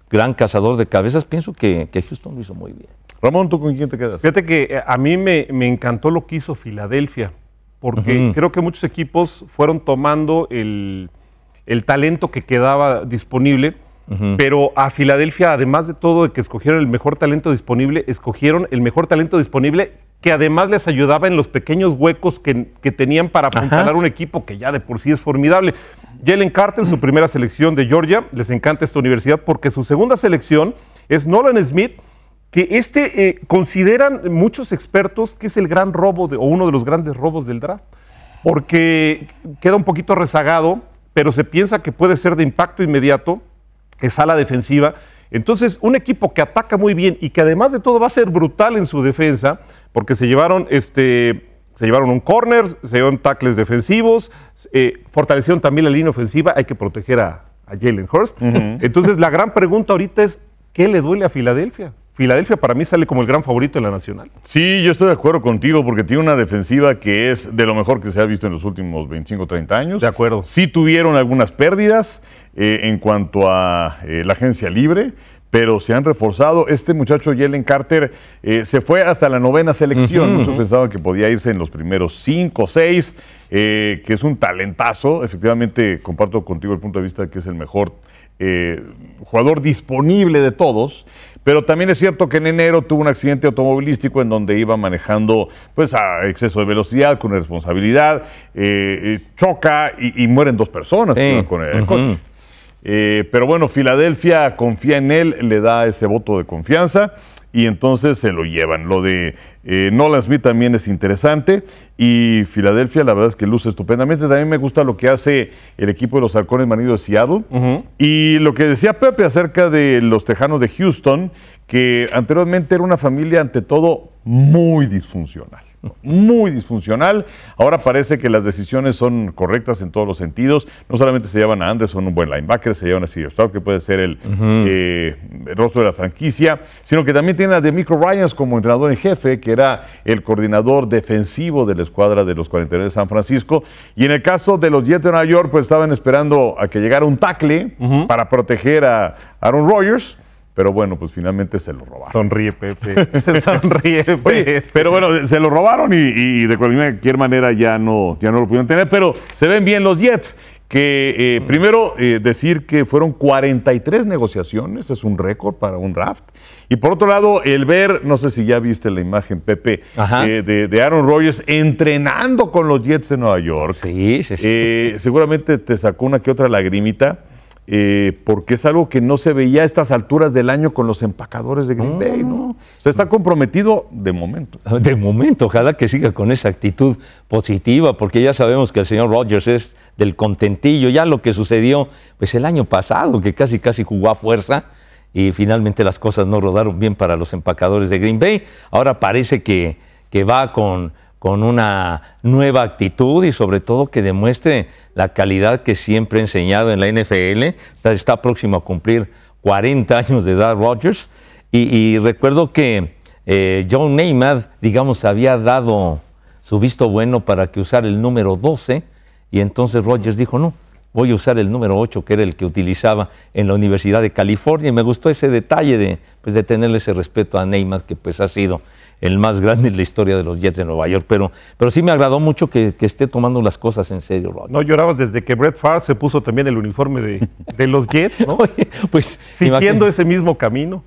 Gran cazador de cabezas. Pienso que, que Houston lo hizo muy bien. Ramón, ¿tú con quién te quedas? Fíjate que eh, a mí me, me encantó lo que hizo Filadelfia, porque creo que muchos equipos fueron tomando el, el talento que quedaba disponible, pero a Filadelfia, además de todo de que escogieron el mejor talento disponible, escogieron el mejor talento disponible que además les ayudaba en los pequeños huecos que, que tenían para apuntalar un equipo que ya de por sí es formidable. Jalen Carter, su primera selección de Georgia, les encanta esta universidad porque su segunda selección es Nolan Smith, que este eh, consideran muchos expertos que es el gran robo o uno de los grandes robos del draft, porque queda un poquito rezagado, pero se piensa que puede ser de impacto inmediato, es ala defensiva. Entonces, un equipo que ataca muy bien y que además de todo va a ser brutal en su defensa, porque se llevaron este. Se llevaron un corner, se llevaron tackles defensivos, eh, fortalecieron también la línea ofensiva, hay que proteger a, a Jalen Hurst. Entonces, la gran pregunta ahorita es, ¿qué le duele a Filadelfia? Filadelfia para mí sale como el gran favorito en la nacional. Sí, yo estoy de acuerdo contigo porque tiene una defensiva que es de lo mejor que se ha visto en los últimos 25 30 años. De acuerdo. Sí tuvieron algunas pérdidas eh, en cuanto a eh, la agencia libre, pero se han reforzado. Este muchacho Jalen Carter eh, se fue hasta la novena selección. Muchos pensaban que podía irse en los primeros cinco o seis, eh, que es un talentazo. Efectivamente, comparto contigo el punto de vista de que es el mejor eh, jugador disponible de todos. Pero también es cierto que en enero tuvo un accidente automovilístico en donde iba manejando pues a exceso de velocidad, con irresponsabilidad, eh, choca y, y mueren dos personas Sí, con el coche. Eh, pero bueno, Filadelfia confía en él, le da ese voto de confianza y entonces se lo llevan. Lo de eh, Nolan Smith también es interesante y Filadelfia la verdad es que luce estupendamente. También me gusta lo que hace el equipo de los halcones manidos de Seattle y lo que decía Pepe acerca de los tejanos de Houston, que anteriormente era una familia ante todo muy disfuncional. Muy disfuncional. Ahora parece que las decisiones son correctas en todos los sentidos. No solamente se llevan a Anderson, un buen linebacker, se llevan a C.J. Stroud, que puede ser el, eh, el rostro de la franquicia, sino que también tienen a Demico Ryans como entrenador en jefe, que era el coordinador defensivo de la escuadra de los 49 de San Francisco. Y en el caso de los Jets de Nueva York, pues estaban esperando a que llegara un tackle para proteger a Aaron Rodgers. Pero bueno, pues finalmente se lo robaron. Sonríe, Pepe. Sonríe, Pepe. Oye, pero bueno, se lo robaron y, y de cualquier manera ya no, ya no lo pudieron tener. Pero se ven bien los Jets. Que eh, primero eh, decir que fueron 43 negociaciones, es un récord para un draft. Y por otro lado, el ver, no sé si ya viste la imagen, Pepe, eh, de, de Aaron Rodgers entrenando con los Jets de Nueva York. Sí, sí, sí. Seguramente te sacó una que otra lagrimita, eh, porque es algo que no se veía a estas alturas del año con los empacadores de Green Bay, ¿no? O sea, está comprometido de momento. De momento, ojalá que siga con esa actitud positiva, porque ya sabemos que el señor Rogers es del contentillo. Ya lo que sucedió, pues el año pasado, que casi casi jugó a fuerza y finalmente las cosas no rodaron bien para los empacadores de Green Bay. Ahora parece que, que va con, con una nueva actitud y sobre todo que demuestre la calidad que siempre ha enseñado en la NFL. Está, próximo a cumplir 40 años de edad Rogers. Y, recuerdo que eh, John Neymar, digamos, había dado su visto bueno para que usara el número 12 y entonces Rogers dijo, no, voy a usar el número 8, que era el que utilizaba en la Universidad de California. Y me gustó ese detalle de, pues, de tenerle ese respeto a Neymar, que pues ha sido el más grande en la historia de los Jets de Nueva York. Pero, pero sí me agradó mucho que, que esté tomando las cosas en serio. No llorabas desde que Brett Favre se puso también el uniforme de, de los Jets, ¿no? Oye, pues Siguiendo ese mismo camino.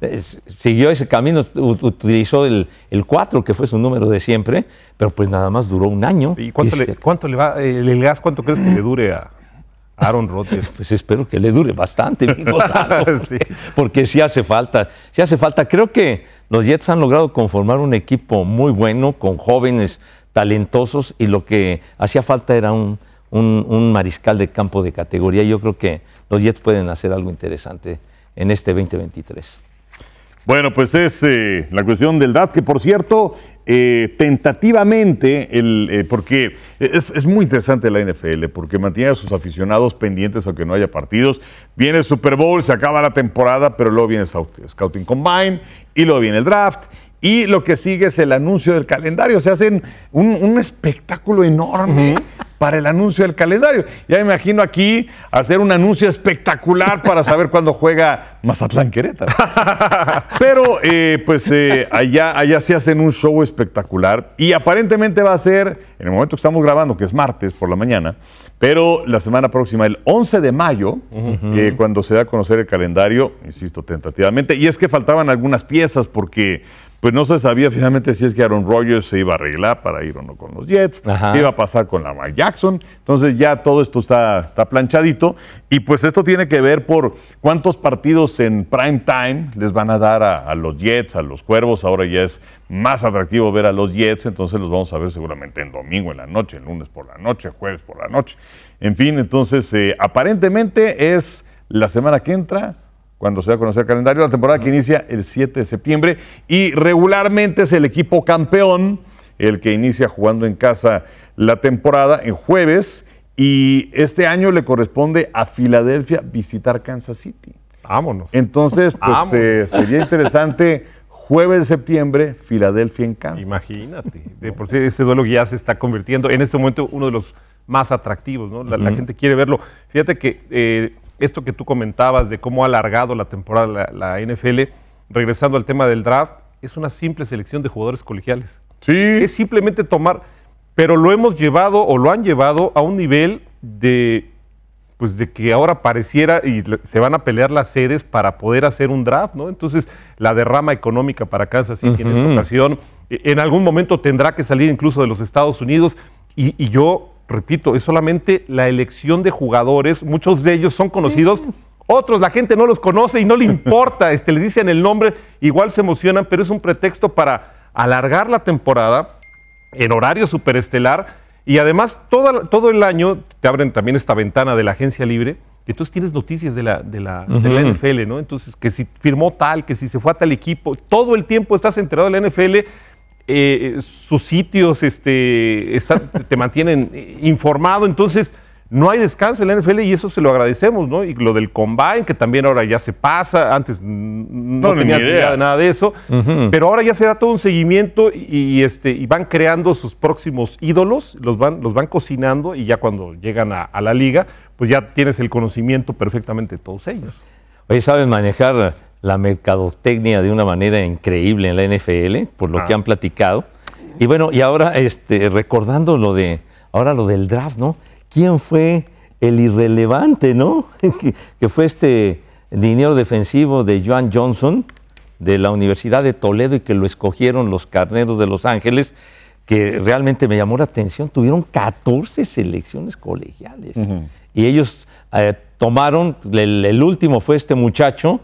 siguió ese camino, utilizó el, el 4, que fue su número de siempre, pero pues nada más duró un año. ¿Y cuánto, Y le, se- cuánto le va, eh, el gas, cuánto crees que le dure a Aaron Rodgers? Pues espero que le dure bastante, mi Gonzalo, Sí. porque sí hace falta, sí hace falta. Creo que los Jets han logrado conformar un equipo muy bueno, con jóvenes talentosos, y lo que hacía falta era un, un- un mariscal de campo de categoría. Yo creo que los Jets pueden hacer algo interesante en este 2023. Bueno, pues es eh, la cuestión del DAS, que por cierto, eh, tentativamente, el, eh, porque es, es muy interesante la NFL, porque mantiene a sus aficionados pendientes aunque no haya partidos. Viene el Super Bowl, se acaba la temporada, pero luego viene el Scout- Scouting Combine y luego viene el draft. Y lo que sigue es el anuncio del calendario. Se hacen un, un espectáculo enorme para el anuncio del calendario. Ya me imagino aquí hacer un anuncio espectacular para saber cuándo juega Mazatlán Querétaro. Pero eh, pues eh, allá, allá se hacen un show espectacular y aparentemente va a ser, en el momento que estamos grabando, que es martes por la mañana, pero la semana próxima, el 11 de mayo, eh, cuando se da a conocer el calendario, insisto, tentativamente, y es que faltaban algunas piezas porque pues no se sabía finalmente si es que Aaron Rodgers se iba a arreglar para ir o no con los Jets, Ajá. qué iba a pasar con la Mike Jackson, entonces ya todo esto está, está planchadito. Y pues esto tiene que ver por cuántos partidos en prime time les van a dar a, a los Jets, a los Cuervos, ahora ya es más atractivo ver a los Jets, entonces los vamos a ver seguramente en domingo en la noche, en lunes por la noche, jueves por la noche, en fin, entonces eh, aparentemente es la semana que entra, cuando se va a conocer el calendario, la temporada que inicia el 7 de septiembre y regularmente es el equipo campeón el que inicia jugando en casa la temporada en jueves y este año le corresponde a Filadelfia visitar Kansas City. Vámonos. Entonces, pues eh, sería interesante jueves de septiembre, Filadelfia en Kansas. Imagínate. De por sí ese duelo ya se está convirtiendo en este momento uno de los más atractivos, ¿no? La, la gente quiere verlo. Fíjate que eh, esto que tú comentabas de cómo ha alargado la temporada la, la NFL, regresando al tema del draft, es una simple selección de jugadores colegiales. Sí, Es simplemente tomar, pero lo hemos llevado o lo han llevado a un nivel de, pues de que ahora pareciera y se van a pelear las sedes para poder hacer un draft, ¿no? Entonces, la derrama económica para Kansas City en esta ocasión, e- en algún momento tendrá que salir incluso de los Estados Unidos y, y yo, repito, es solamente la elección de jugadores, muchos de ellos son conocidos. Otros la gente no los conoce y no le importa, este, le dicen el nombre, igual se emocionan, pero es un pretexto para alargar la temporada en horario superestelar y además toda- todo el año te abren también esta ventana de la agencia libre. Entonces tienes noticias de la, de, la, de la. NFL, ¿no? Entonces, que si firmó tal, que si se fue a tal equipo, todo el tiempo estás enterado de la NFL. Eh, sus sitios este, te mantienen eh, informado, entonces no hay descanso en la NFL y eso se lo agradecemos, ¿no? Y lo del combine, que también ahora ya se pasa, antes no, No, tenía idea. de nada de eso, pero ahora ya se da todo un seguimiento y, y, este, y van creando sus próximos ídolos, los van, los van cocinando y ya cuando llegan a, a la liga, pues ya tienes el conocimiento perfectamente de todos ellos. Oye, saben manejar la mercadotecnia de una manera increíble en la NFL, por lo Ah. que han platicado. Y bueno, y ahora este, recordando lo de, ahora lo del draft, ¿no? ¿Quién fue el irrelevante, no? que, que fue este liniero defensivo de Joan Johnson de la Universidad de Toledo y que lo escogieron los carneros de Los Ángeles, que realmente me llamó la atención. Tuvieron 14 selecciones colegiales. Y ellos eh, tomaron, el, el último fue este muchacho,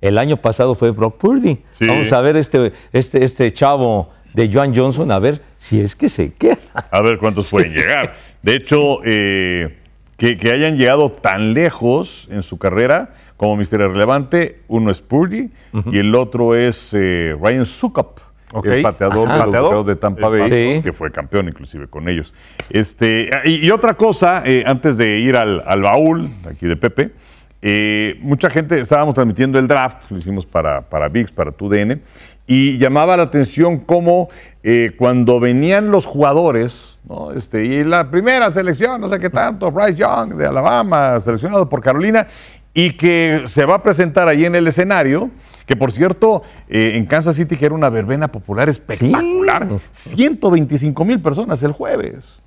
el año pasado fue Brock Purdy. Sí. Vamos a ver este, este, este chavo de Joan Johnson, a ver si es que se queda. A ver cuántos pueden llegar. De hecho, eh, que, que hayan llegado tan lejos en su carrera como misterio relevante, uno es Purdy y el otro es eh, Ryan Sukup, el pateador Pateador. De Tampa Bay, que fue campeón inclusive con ellos. Este, y, y otra cosa, eh, antes de ir al, al baúl aquí de Pepe, eh, mucha gente, estábamos transmitiendo el draft, lo hicimos para, para VIX, para TUDN, y llamaba la atención cómo eh, cuando venían los jugadores, ¿no? este, y la primera selección, no sé qué tanto, Bryce Young de Alabama, seleccionado por Carolina, y que se va a presentar ahí en el escenario, que por cierto, eh, en Kansas City que era una verbena popular espectacular, 125 mil personas el jueves.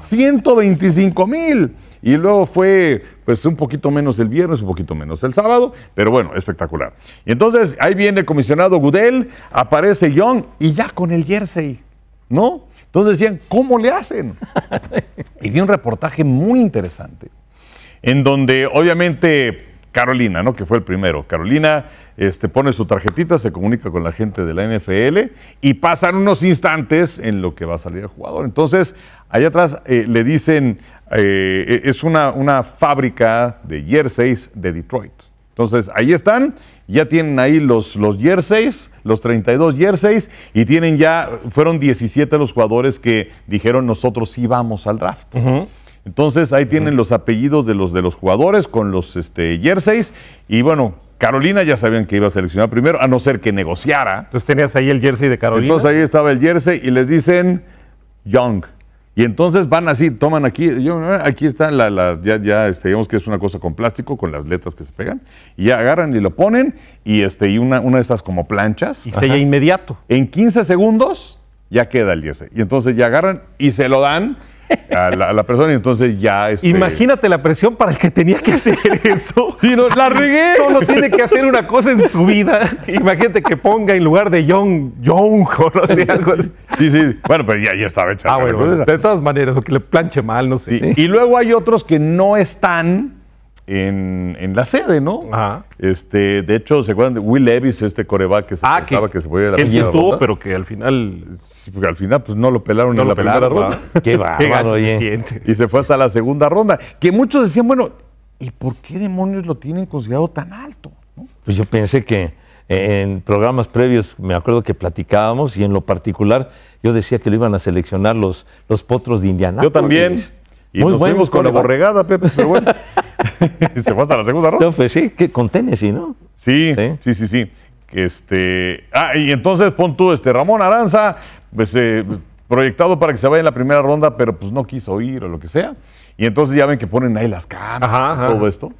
125 mil. Y luego fue pues un poquito menos el viernes, un poquito menos el sábado, pero bueno, espectacular. Y entonces ahí viene el comisionado Gudel, aparece Young y ya con el jersey, ¿no? Entonces decían, ¿cómo le hacen? y vi un reportaje muy interesante, en donde obviamente Carolina, ¿no? Que fue el primero. Carolina este, pone su tarjetita, se comunica con la gente de la NFL y pasan unos instantes en lo que va a salir el jugador. Entonces, allá atrás eh, le dicen, eh, es una, una fábrica de jerseys de Detroit. Entonces, ahí están, ya tienen ahí los, los jerseys, los 32 jerseys, y tienen ya, fueron 17 los jugadores que dijeron nosotros sí vamos al draft. Entonces ahí tienen los apellidos de los de los jugadores con los este, jerseys. Y bueno, Carolina ya sabían que iba a seleccionar primero, a no ser que negociara. Entonces tenías ahí el jersey de Carolina. Entonces ahí estaba el jersey y les dicen Young. Y entonces van así, toman aquí, yo, aquí está la, la- ya, ya este, digamos que es una cosa con plástico, con las letras que se pegan, y ya agarran y lo ponen, y este, y una, una de estas como planchas. y sella inmediato. En 15 segundos ya queda el jersey. Y entonces ya agarran y se lo dan a la, a la persona y entonces ya... Este, Imagínate la presión para el que tenía que hacer eso. Sí, no, la regué. Solo tiene que hacer una cosa en su vida. Imagínate que ponga en lugar de Young, Young o no sé, algo así. Sí, sí. Bueno, pero ya, ya estaba hecha. Ah, bueno, bueno, de todas maneras, o que le planche mal, no sé. Sí, Y luego hay otros que no están en, en la sede, ¿no? Ajá. Este, de hecho, ¿se acuerdan de Will Levis, este coreback que se Ah, pensaba que, se podía ir a la que él sí primera estuvo, ronda? pero que al final porque al final pues no lo pelaron no en lo la primera pelaron. ronda. ¿verdad? Qué bárbaro, oye. siente. Y se fue hasta la segunda ronda. Que muchos decían, bueno, ¿y por qué demonios lo tienen considerado tan alto? ¿no? Pues yo pensé que en programas previos, me acuerdo que platicábamos y en lo particular yo decía que lo iban a seleccionar los, los potros de Indiana. Yo también. Y nos fuimos con la borregada, Pepe, pero bueno. Se fue hasta la segunda ronda. pues sí, que con Tennessee, ¿no? Sí, Sí. sí, sí, Este, ah, y entonces pon tú, este, Ramón Aranza, pues eh, proyectado para que se vaya en la primera ronda, pero pues no quiso ir o lo que sea. Y entonces ya ven que ponen ahí las Ajá, y ajá. todo esto.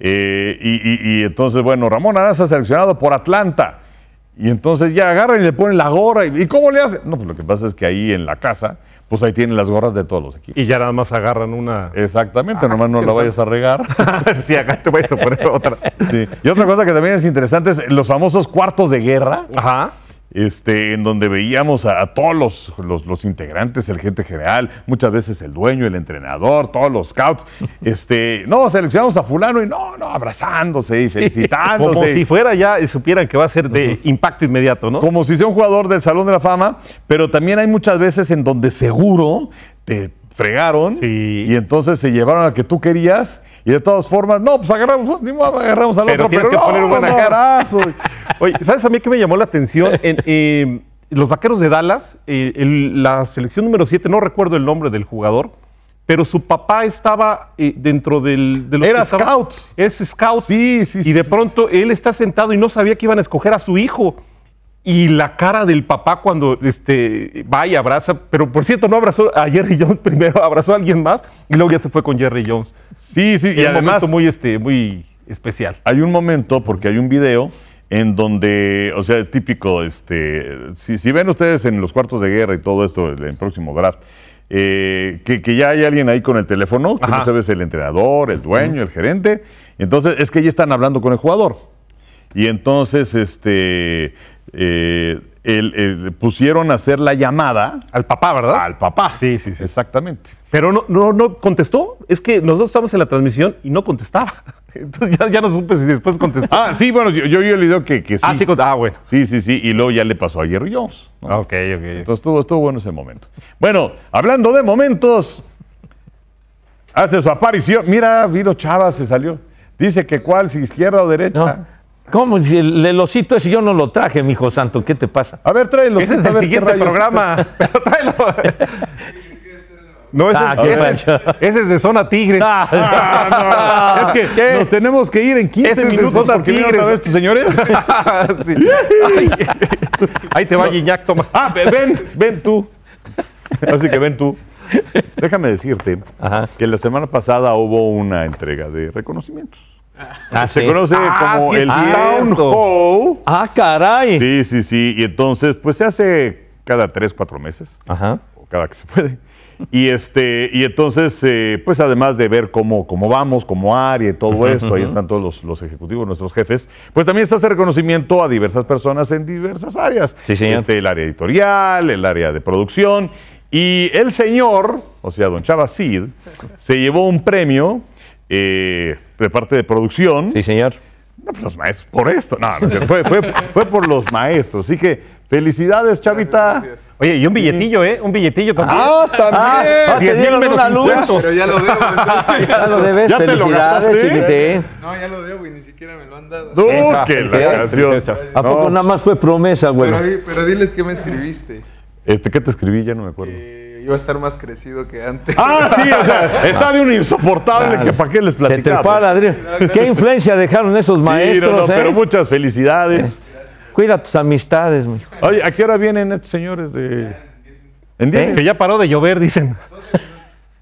Eh, y, y- y entonces, bueno, Ramón Aranza seleccionado por Atlanta. Y entonces ya agarran y le ponen la gorra. ¿Y, ¿y cómo le hacen? No, pues lo que pasa es que ahí en la casa, pues ahí tienen las gorras de todos los equipos. Y ya nada más agarran una. Exactamente, Ah, nomás no la vayas a regar. sí, acá te voy a poner otra. Sí. Y otra cosa que también es interesante es los famosos cuartos de guerra, Ajá. Este, en donde veíamos a, a todos los, los- los integrantes, el gente general, muchas veces el dueño, el entrenador, todos los scouts. Este, no, seleccionamos a fulano y no, no, abrazándose y felicitándose. Como si fuera ya y supieran que va a ser de impacto inmediato, ¿no? Como si sea un jugador del Salón de la Fama, pero también hay muchas veces en donde seguro te fregaron Sí. y entonces se llevaron al que tú querías y de todas formas, no, pues agarramos, ni modo, agarramos al Pero otro, pero que poner un buen no, agarre. abrazo. Oye, ¿sabes a mí qué me llamó la atención? En, eh, los vaqueros de Dallas, eh, el- la selección número 7, no recuerdo el nombre del jugador, pero su papá estaba eh, dentro del. De los Era que scout. Es scout. Sí, sí, Y sí, de sí, pronto él está sentado y no sabía que iban a escoger a su hijo. Y la cara del papá cuando este, va y abraza, pero por cierto no abrazó a Jerry Jones primero, abrazó a alguien más y luego ya se fue con Jerry Jones. Sí, sí, Y, y un además momento muy, este, muy especial. hay un momento, porque hay un video en donde, o sea, típico, este, si, si ven ustedes en los cuartos de guerra y todo esto, el, el próximo draft, eh, que, que ya hay alguien ahí con el teléfono, que muchas veces el entrenador, el dueño, el gerente, entonces es que ya están hablando con el jugador. Y entonces, este, eh, el- el- pusieron a hacer la llamada Al papá, ¿verdad? al papá. Sí, sí, sí. Exactamente. Pero no, no, no contestó. Es que nosotros estamos en la transmisión y no contestaba. Entonces ya, ya no supe si después contestó. Ah, sí, bueno, yo, yo vi el video que, que sí. Ah, sí, ah, bueno. Sí, sí, sí, y luego ya le pasó a Jerry Jones. ¿no? Ah, Ok, ok. Entonces estuvo, estuvo bueno ese momento. Bueno, hablando de momentos, hace su aparición. Mira, Viro Chava se salió. Dice que cuál, si izquierda o derecha. No. ¿Cómo? Si el, el osito ese yo no lo traje, mijo santo. ¿Qué te pasa? A ver, tráelo. Ese es qué siguiente programa. Pero tráelo. No, ese, Ah, es- qué ese es, ese es de zona tigre. Ah, no. Es que nos tenemos que ir en 15 Ese es de minutos Zona porque Tigres. vez estos señores. Sí. Ay, ahí te va Guiñac, toma. Ah, ve- ven, ven tú. Así que ven tú. Déjame decirte Ajá. que la semana pasada hubo una entrega de reconocimientos. Ah, Se sí. conoce Ah, como sí el. Town Hall. Ah, caray. Sí, sí, sí. Y entonces, pues se hace cada tres, cuatro meses, Ajá. o cada que se puede. Y este, y entonces, eh, pues además de ver cómo, cómo vamos, como área y todo esto, ahí están todos los, los ejecutivos, nuestros jefes, pues también está ese reconocimiento a diversas personas en diversas áreas. Sí, señor. Este, el área editorial, el área de producción. Y el señor, o sea, don Chava Cid, se llevó un premio eh, de parte de producción. Sí, señor. No, pues los maestros, por esto. No, no, fue, fue, fue por los maestros. Así que felicidades, Chavita. Oye, y un billetillo, ¿eh? Un billetillo también. Ah, también. Ah, te 10,000 dieron menos impuestos. Pero ya lo debo. entonces. Ya lo debes. ¿Ya te lo Felicidades, gastaste? Chilite. No, ya lo debo y ni siquiera me lo han dado. Esa, que la felicidades, canción. felicidades. ¿A poco No, nada más fue promesa, güey? Pero, pero diles qué me escribiste. Este, ¿Qué te escribí? Ya no me acuerdo. Que iba a estar más crecido que antes. Ah, sí, o sea, está de un insoportable que para qué les platicamos. fue a ladrillo. ¿Qué influencia dejaron esos Sí, no, maestros, no, eh? pero muchas felicidades. Cuida tus amistades, mijo. Oye, ¿a qué hora vienen estos señores de...? ¿En diez ¿Eh? Que ya paró de llover, dicen.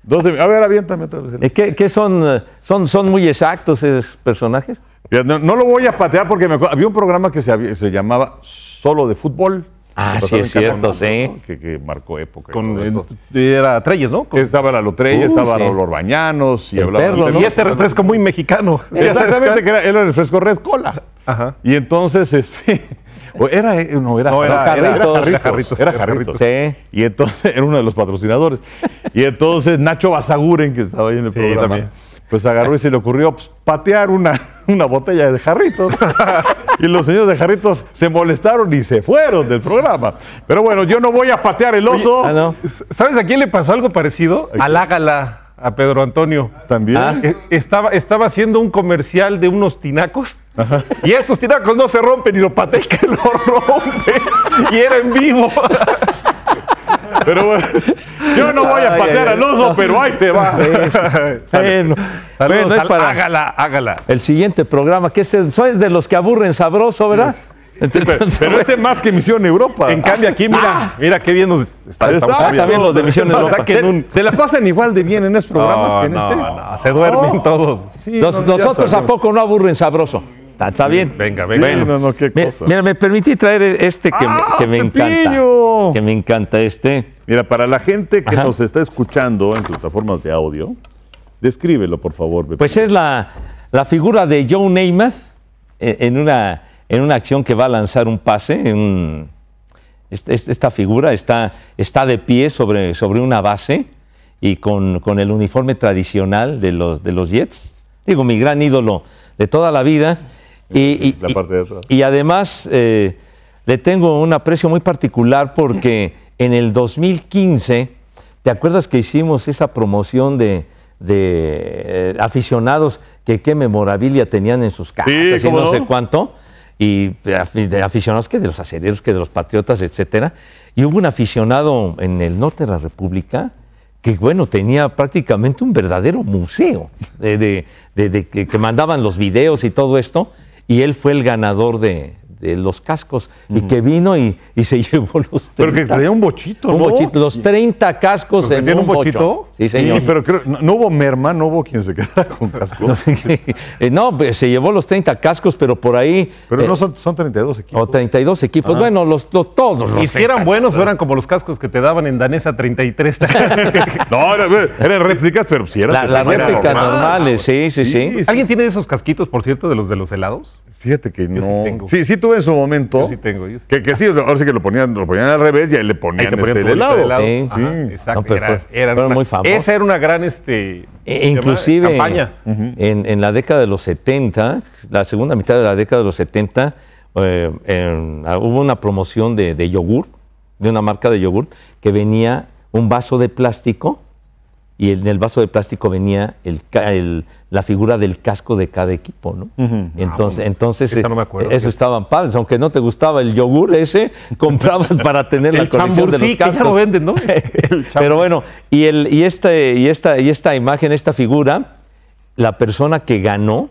Dos de- A ver, aviéntame otra vez. Eh, ¿Qué, qué son, eh, son? ¿Son muy exactos esos personajes? No, no lo voy a patear porque me acuerdo- había un programa que se llamaba Solo de Fútbol. Ah, sí, es cierto, sí. ¿no? Que, que marcó época. Con, era Treyes, ¿no? Con- Estaba la Lotrella, Uh, estaba sí. los Bañanos y El hablaba. Y este refresco muy mexicano. Exactamente, que era, era el refresco Red Cola. Ajá. Y entonces, este. o era, eh, no, era, No, era- Jarritos, era Jarritos, Jarritos, Era era Jarritos. Sí. Y entonces era uno de los patrocinadores. Y entonces Nacho Basaguren, que estaba ahí en el Sí, programa, también. pues agarró y se le ocurrió pues, patear una, una botella de jarritos. Y los señores de jarritos se molestaron y se fueron del programa. Pero bueno, yo no voy a patear el oso. Ah, no. ¿Sabes a quién le pasó algo parecido? Al Ágala, a Pedro Antonio. También. Ah. Eh, Estaba, estaba haciendo un comercial de unos tinacos y estos tinacos no se rompen y lo patea y que lo rompe y era en vivo. Pero bueno, yo no voy a patear al oso, pero ahí te va. Bueno, Saludos bueno, es al para Ágala, Ágala. el siguiente programa, que es, sois de los que aburren sabroso, ¿verdad? Pero, pero ese más que Misión Europa. En cambio aquí, mira, mira qué bien nos está, Ah, también los de Misión Europa. saquen un- Se la pasan igual de bien en esos programas No, que en no, este. no, se duermen todos. Sí, no, ya nosotros a poco no aburren sabroso. Está, está bien. Venga, Sí, venga. no, no, qué Mira, cosa. mira, me permití traer este que, me- ¡Ah, que me encanta. Que me encanta este. Mira, para la gente que Ajá. nos está escuchando en plataformas de audio, descríbelo, por favor. Pepillo. Pues es la, la figura de Joe Namath eh, en una, en una acción que va a lanzar un pase. en esta figura está, está de pie sobre, sobre una base y con, con el uniforme tradicional de los, de los Jets. Digo, mi gran ídolo de toda la vida. Y, y- La y- parte de atrás. y además eh, le tengo un aprecio muy particular porque en el 2015, ¿te acuerdas que hicimos esa promoción de, de, eh, aficionados que qué memorabilia tenían en sus casas y ¿cómo no, no? sé cuánto? y afi- de aficionados que de los acereros, que de los patriotas, etcétera. Y hubo un aficionado en el norte de la República que, bueno, tenía prácticamente un verdadero museo de, de- de- de que, que mandaban los videos y todo esto, y él fue el ganador de, de los cascos, y que vino y, y se llevó los 30. Pero que traía un bochito, Un ¿no? bochito, los 30 cascos ¿Pero en tiene un un bochito? Sí, Sí, señor. pero creo, no, no hubo merma, no hubo quien se quedara con casco. Eh, no, pues, se llevó los 30 cascos, pero por ahí... Pero eh, no son, son 32 equipos. O 32 equipos. Bueno, los, los- todos los Y si eran 30. buenos o eran como los cascos que te daban en Danesa 33. No, era- eran réplicas, pero si era. La- Las réplicas normal. normales, sí, sí, sí. Sí, ¿Alguien tiene esos casquitos, por cierto, de los de los helados? Fíjate que Yo no. sí tengo. Sí, sí tuve en su momento. Yo sí tengo. yo sí Que, que sí, ahora sí que lo ponían, lo ponían al revés y ahí le Ahí ponían, te ponían este, el helado. de Sí. Ajá, Sí. exacto. No, pero era- fueron una- muy famosos. Esa era una gran este, E- inclusive campaña. en, en la década de los 70, la segunda mitad de la década de los 70, eh, en- ah, hubo una promoción de, de yogur, de una marca de yogur, que venía un vaso de plástico y en el vaso de plástico venía el, la figura del casco de cada equipo, ¿no? Ujú. Entonces, entonces eh, no me acuerdo, eso fíjate. estaban padres, aunque no te gustaba el yogur ese, comprabas para tener la colección de los chambursí, que ya cascos. lo venden, ¿no? Pero bueno, y, el, y, este, y, esta, y esta imagen, esta figura, la persona que ganó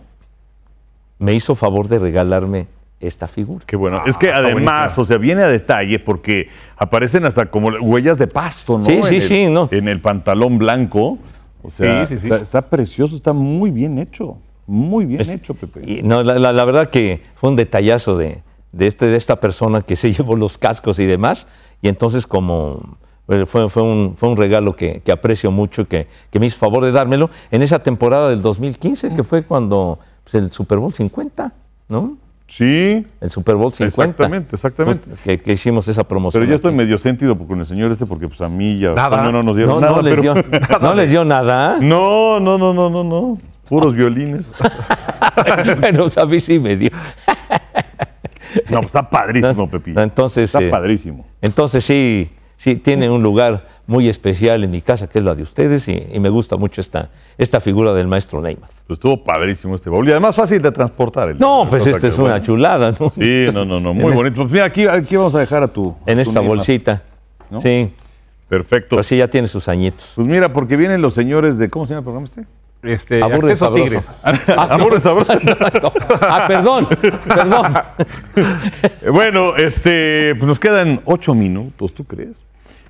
me hizo favor de regalarme esta figura. Qué bueno. Ah, es que además, o sea, viene a detalle porque aparecen hasta como huellas de pasto, ¿no? Sí, En sí, el- sí, ¿no? En el pantalón blanco. O sea, Sí, sí, sí. Está, está precioso, está muy bien hecho. Muy bien Es- hecho, Pepe. Y no, la, la- la verdad que fue un detallazo de, de, este, de esta persona que se llevó los cascos y demás. Y entonces como eh, fue, fue, un, fue un regalo que, que aprecio mucho, que, que me hizo favor de dármelo en esa temporada del 2015, que fue cuando pues, el Super Bowl 50, ¿no? Sí, El Super Bowl 50. Exactamente, exactamente. Pues, que, que hicimos esa promoción. pero yo estoy aquí. medio sentido con el señor ese porque pues a mí ya Nada. No nos dieron No, nada. no, les pero- dio, no les dio nada. no, no, no, no, no, no. Puros violines. bueno, pues, a mí sí me dio. No, pues está padrísimo, Pepi. Entonces, Está eh, padrísimo. Entonces sí, sí tiene un lugar muy especial en mi casa, que es la de ustedes, y, y me gusta mucho esta, esta figura del maestro Neymar. Pues estuvo padrísimo este baúl. Y además fácil de transportar. el- No, el pues esta es una chulada, ¿no? Sí, no, no, no, muy En bonito. Pues mira, aquí, aquí vamos a dejar a tu. En a tu esta Neymar. bolsita. ¿No? Sí, Perfecto. pues sí, ya tiene sus añitos. Pues mira, porque vienen los señores de. ¿Cómo se llama el programa este? Este, Aburre sabroso. Tigres. Amor sabroso. ah, perdón, perdón. Bueno, este, pues nos quedan ocho minutos, ¿tú crees?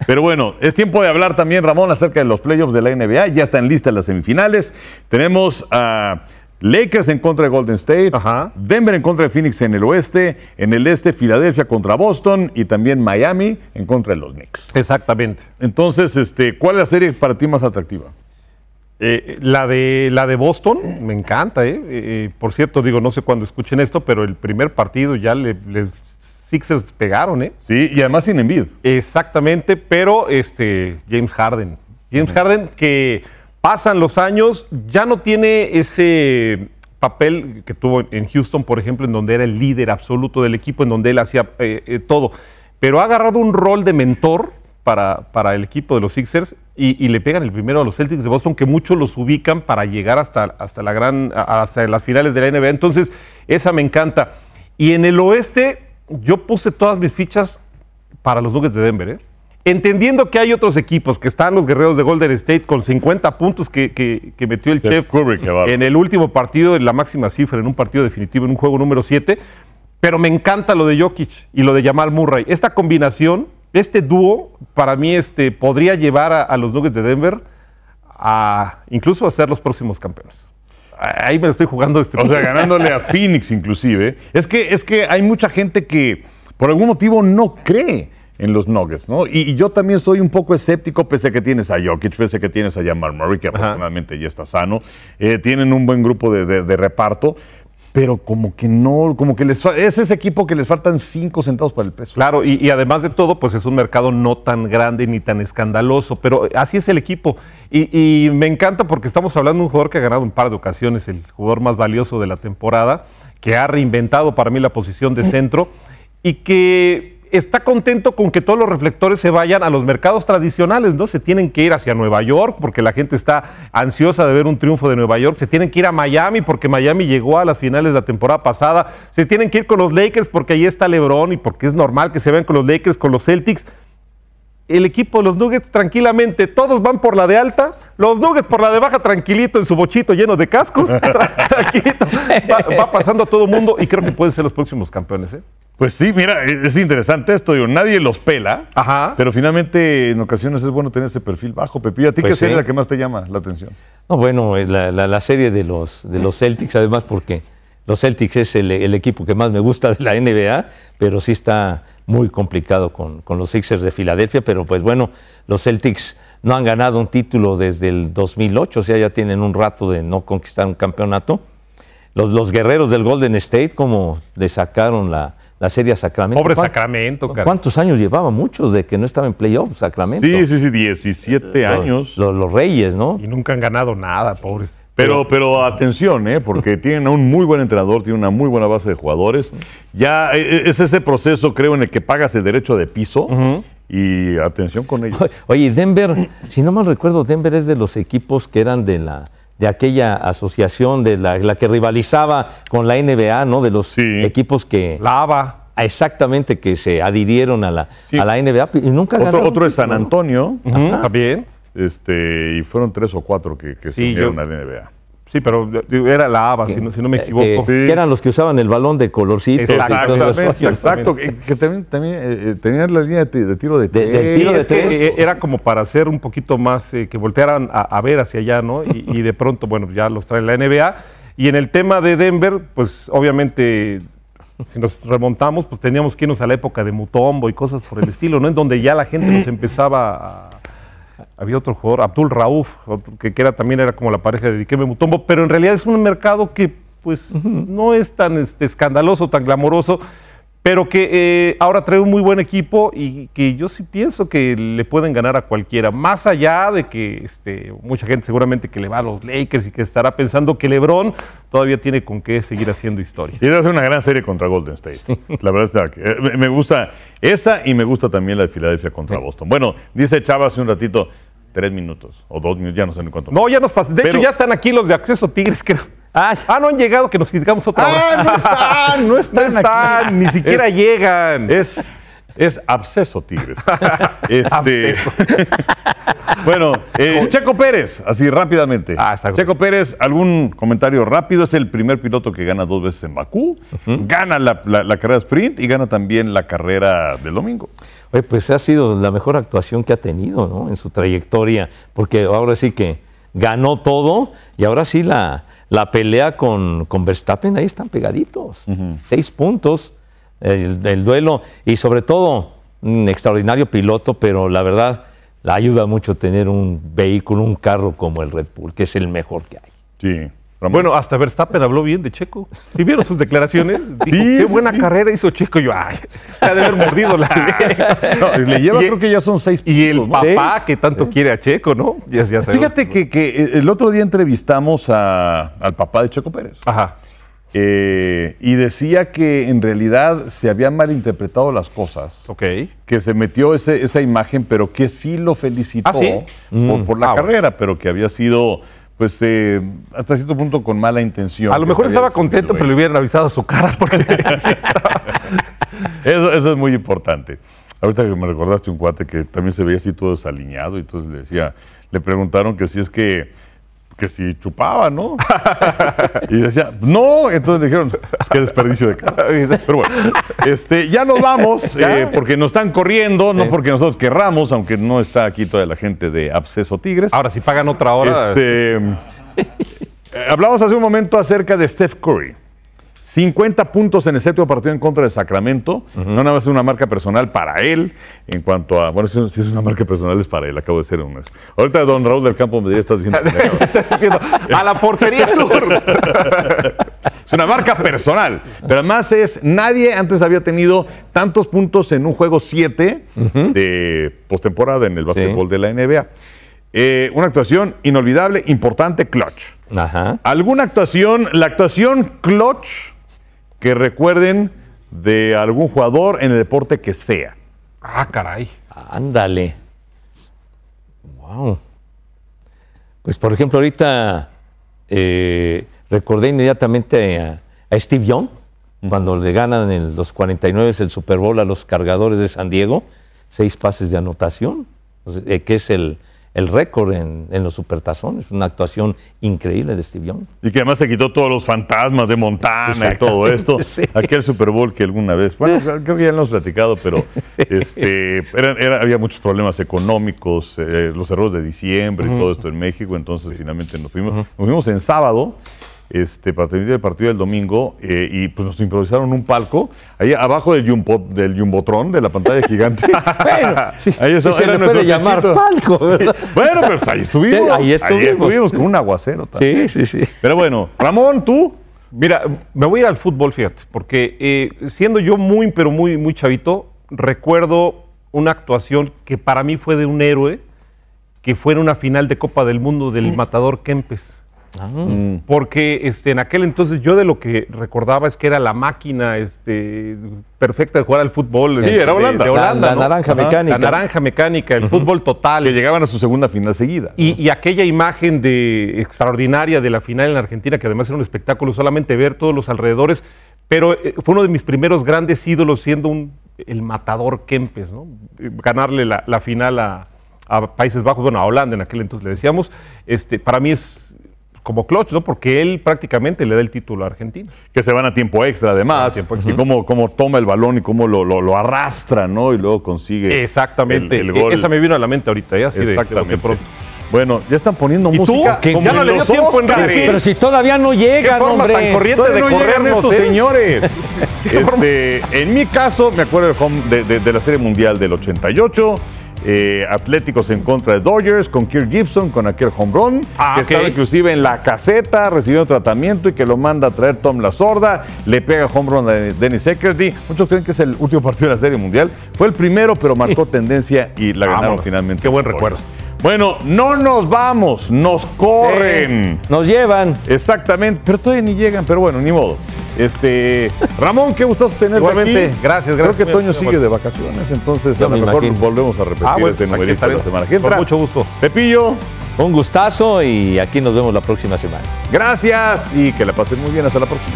Pero bueno, es tiempo de hablar también, Ramón, acerca de los playoffs de la NBA. Ya están listas las semifinales. Tenemos a Lakers en contra de Golden State, Ajá. Denver en contra de Phoenix en el oeste, en el este Filadelfia contra Boston y también Miami en contra de los Knicks. Exactamente. Entonces, este, ¿cuál es la serie para ti más atractiva? Eh, la, de, la de Boston me encanta, ¿eh? Eh, Por cierto, digo, no sé cuándo escuchen esto, pero el primer partido ya le, les Sixers pegaron, ¿eh? Sí, y además sin envid. Exactamente, pero este James Harden. James Harden que pasan los años, ya no tiene ese papel que tuvo en Houston, por ejemplo, en donde era el líder absoluto del equipo, en donde él hacía eh, eh, todo. Pero ha agarrado un rol de mentor para, para el equipo de los Sixers y, y le pegan el primero a los Celtics de Boston, que muchos los ubican para llegar hasta, hasta, la gran, hasta las finales de la NBA. Entonces, esa me encanta. Y en el oeste, yo puse todas mis fichas para los Nuggets de Denver, ¿eh? Entendiendo que hay otros equipos, que están los guerreros de Golden State con 50 puntos que, que- que metió el chef Curry, en el último partido, en la máxima cifra, en un partido definitivo, en un juego número 7. Pero me encanta lo de Jokic y lo de Jamal Murray. Esta combinación, este dúo, para mí este, podría llevar a, a los Nuggets de Denver a incluso a ser los próximos campeones. Ahí me lo estoy jugando. Este O sea, ganándole a Phoenix inclusive. Es que, es que hay mucha gente que por algún motivo no cree en los Nuggets, ¿no? Y, y yo también soy un poco escéptico, pese a que tienes a Jokic, pese a que tienes a Jamal Murray, que afortunadamente ya está sano. Eh, tienen un buen grupo de, de- de reparto, pero como que no, como que les es ese equipo que les faltan cinco centavos para el peso. Claro, y, y además de todo, pues es un mercado no tan grande ni tan escandaloso, pero así es el equipo. Y, y me encanta porque estamos hablando de un jugador que ha ganado un par de ocasiones, el jugador más valioso de la temporada, que ha reinventado para mí la posición de centro y que está contento con que todos los reflectores se vayan a los mercados tradicionales, ¿no? Se tienen que ir hacia Nueva York porque la gente está ansiosa de ver un triunfo de Nueva York, se tienen que ir a Miami porque Miami llegó a las finales de la temporada pasada, se tienen que ir con los Lakers porque ahí está LeBron y porque es normal que se vean con los Lakers, con los Celtics el equipo de los Nuggets tranquilamente, todos van por la de alta, los Nuggets por la de baja tranquilito en su bochito lleno de cascos, tranquilito, va, va pasando a todo mundo y creo que pueden ser los próximos campeones. ¿eh? Pues sí, mira, es interesante esto, digo, nadie los pela, Ajá. pero finalmente en ocasiones es bueno tener ese perfil bajo. Pepillo, ¿a ti Pues qué serie sí. es la que más te llama la atención? No, bueno, la, la- la serie de los, de los Celtics, además porque los Celtics es el, el equipo que más me gusta de la NBA, pero sí está muy complicado con, con los Sixers de Filadelfia, pero pues bueno, los Celtics no han ganado un título desde el 2008, o sea, ya tienen un rato de no conquistar un campeonato. Los, los guerreros del Golden State, como le sacaron la, la serie a Sacramento. Pobre ¿Cuán- Sacramento, cara. ¿Cuántos años llevaba? Muchos de que no estaba en playoff, Sacramento. Sí, sí, sí, 17 Los- años. Los, los Reyes, ¿no? Y nunca han ganado nada, pobres. Pero, pero atención, ¿eh? porque tienen a un muy buen entrenador, tienen una muy buena base de jugadores. Ya eh, es ese proceso, creo, en el que pagas el derecho de piso. Y atención con ellos. Oye, Denver, si no mal recuerdo, Denver es de los equipos que eran de la de aquella asociación de la, la que rivalizaba con la NBA, ¿no? De los Sí. equipos que Lava. exactamente que se adhirieron a la, Sí. a la NBA y nunca Otro, ganaron otro es San. Antonio, Ujú, También. Este, y fueron tres o cuatro que, que se Sí, unieron yo- a la NBA. Sí, pero era la ABA, si no, si no me Eh, equivoco. Que, Sí. que eran los que usaban el balón de colorcitos. y Exactamente, exacto. Que, que también, también eh, eh, tenían la línea de, ti- de tiro de, De- tres. tiro de es que tres. eh, era como para hacer un poquito más, eh, que voltearan a, a ver hacia allá, ¿no? Y, y de pronto, bueno, ya los trae la NBA. Y en el tema de Denver, pues obviamente, si nos remontamos, pues teníamos que irnos a la época de Mutombo y cosas por el estilo, ¿no? En donde ya la gente nos empezaba a... Había otro jugador, Abdul Rauf, que era, también era como la pareja de Dikembe Mutombo, pero en realidad es un mercado que pues no es tan este, escandaloso, tan glamoroso, pero que eh, ahora trae un muy buen equipo y que yo sí pienso que le pueden ganar a cualquiera, más allá de que este, mucha gente seguramente que le va a los Lakers y que estará pensando que LeBron todavía tiene con qué seguir haciendo historia. Y debe ser una gran serie contra Golden State. La verdad es que eh, me- gusta esa y me gusta también la de Filadelfia contra Boston. Bueno, dice Chava hace un ratito, tres minutos o dos minutos, ya no sé ni cuánto. No, ya nos pasó. De Pero- hecho, ya están aquí los de Acceso Tigres, creo. Ah, Ah, no han llegado, que nos criticamos otra Ah, vez. no están, no están No están, aquí. ni siquiera Es- llegan. Es, es absceso, Tigres. Este, Absceso. bueno, eh, Checo Pérez, así rápidamente. Ah, Checo. Pérez, algún comentario rápido. Es el primer piloto que gana dos veces en Bakú. Gana la, la- la carrera sprint y gana también la carrera del domingo. Oye, pues ha sido la mejor actuación que ha tenido ¿no? en su trayectoria, porque ahora sí que ganó todo y ahora sí la, la pelea con, con Verstappen, ahí están pegaditos. Seis puntos, el, el duelo y sobre todo un extraordinario piloto, pero la verdad la ayuda mucho tener un vehículo, un carro como el Red Bull, que es el mejor que hay. Sí. Ramón. Bueno, hasta Verstappen habló bien de Checo. ¿Sí vieron sus declaraciones? Dijo, Sí, qué buena sí. carrera hizo Checo. Y yo, ay, se ha de haber mordido la. No, le lleva, Y- creo que ya son seis Y el puntos, ¿no? papá que tanto quiere a Checo, ¿no? Ya, ya. Fíjate que, que el otro día entrevistamos a- al papá de Checo Pérez. Ajá. Eh, y decía que en realidad se habían malinterpretado las cosas. Ok. Que se metió ese- esa imagen, pero que sí lo felicitó ¿Ah, sí? por, Mm. por la Ah, bueno. carrera, pero que había sido, pues, eh, hasta cierto punto con mala intención. A lo mejor estaba contento, pero le hubieran avisado a su cara porque eso, eso es muy importante. Ahorita que me recordaste un cuate que también se veía así todo desaliñado, y entonces le decía, le preguntaron que si es que que si chupaba, ¿no? y decía, no, entonces le dijeron, es que desperdicio de cara. Pero bueno, este, ya nos vamos, eh, porque nos están corriendo, no porque nosotros querramos, aunque no está aquí toda la gente de Absceso Tigres. Ahora, si pagan otra hora. Este, eh, hablamos hace un momento acerca de Steph Curry. 50 puntos en el séptimo partido en contra de Sacramento. No nada más es una marca personal para él. En cuanto a. Bueno, si es una marca personal, es para él. Acabo de ser un. Ahorita Don Raúl del Campo me estás diciendo. Estás diciendo, a la portería sur. Es una marca personal. Pero además es, nadie antes había tenido tantos puntos en un juego 7 de postemporada en el básquetbol de la NBA. Eh, una actuación inolvidable, importante, clutch. Ajá. ¿Alguna actuación, la actuación clutch que recuerden de algún jugador en el deporte que sea. Ah, caray. Ándale. Wow. Pues por ejemplo, ahorita eh, recordé inmediatamente a, a Steve Young, cuando le ganan en los 49 el Super Bowl a los cargadores de San Diego, seis pases de anotación, eh, que es el, el récord en, en los supertazones. Una actuación increíble de Steve Young. Y que además se quitó todos los fantasmas de Montana y todo esto. sí. Aquel Super Bowl que alguna vez, bueno, creo que ya lo hemos platicado, pero este, era- era- había muchos problemas económicos, eh, los errores de diciembre y todo esto en México, entonces finalmente nos fuimos. Nos fuimos en sábado. Este, para transmitir el partido del domingo eh, y pues nos improvisaron un palco ahí abajo del, jumbo, del jumbotron de la pantalla gigante. Bueno, sí, Ahí sí eso- se le nuestro puede llamar palco. Bueno, pero pues ahí estuvimos. Ahí estuvimos. con un aguacero también. Sí, sí, sí. Pero bueno, Ramón, tú. Mira, me voy a ir al fútbol, fíjate, porque eh, siendo yo muy, pero muy, muy chavito, recuerdo una actuación que para mí fue de un héroe, que fue en una final de Copa del Mundo del Matador Kempes. Porque este, en aquel entonces yo de lo que recordaba es que era la máquina este, perfecta de jugar al fútbol. Sí, de- era Holanda. de La- Holanda, la ¿no? naranja Ajá. mecánica. La naranja mecánica, el fútbol total. Que llegaban a su segunda final seguida. Y, y aquella imagen de extraordinaria de la final en Argentina, que además era un espectáculo, solamente ver todos los alrededores, pero eh, fue uno de mis primeros grandes ídolos siendo un, el matador Kempes, ¿no? Eh, Ganarle la, la final a, a Países Bajos, bueno, a Holanda en aquel entonces le decíamos, este, para mí es como clutch, ¿no? Porque él prácticamente le da el título a Argentina. que se van a tiempo extra además. tiempo y cómo, cómo toma el balón y cómo lo, lo- lo arrastra, ¿no? Y luego consigue. Exactamente. el- el gol. E- Esa me vino a la mente ahorita. Así de- de, Exactamente. Bueno, ya están poniendo ¿Y tú? música. Que como ya no le dio tiempo. Pero si todavía no llegan, forma hombre. tan corriente Todavía de no corrernos, estos ¿eh? señores. Este, en mi caso, me acuerdo de, de- de la Serie Mundial del 88. Eh, Atléticos en contra de Dodgers con Kirk Gibson, con aquel home run, Ah, que estaba inclusive en la caseta recibiendo tratamiento y que lo manda a traer Tom La Sorda, le pega home run a Dennis Eckerty. Muchos creen que es el último partido de la Serie Mundial. Fue el primero, pero marcó tendencia y la ganaron Vámonos. finalmente. Qué buen recuerdo. Bueno, no nos vamos, nos corren. Nos llevan. Exactamente, pero todavía ni llegan, pero bueno, ni modo. Este, Ramón, qué gustoso tenerte Igualmente, aquí. gracias, Creo gracias. que Toño sigue de vacaciones, entonces Yo a lo me mejor imagino. volvemos a repetir Ah, bueno, este numerito estaré. la semana que Con mucho gusto. Pepillo, Un gustazo y aquí nos vemos la próxima semana. gracias y que la pasen muy bien. Hasta la próxima.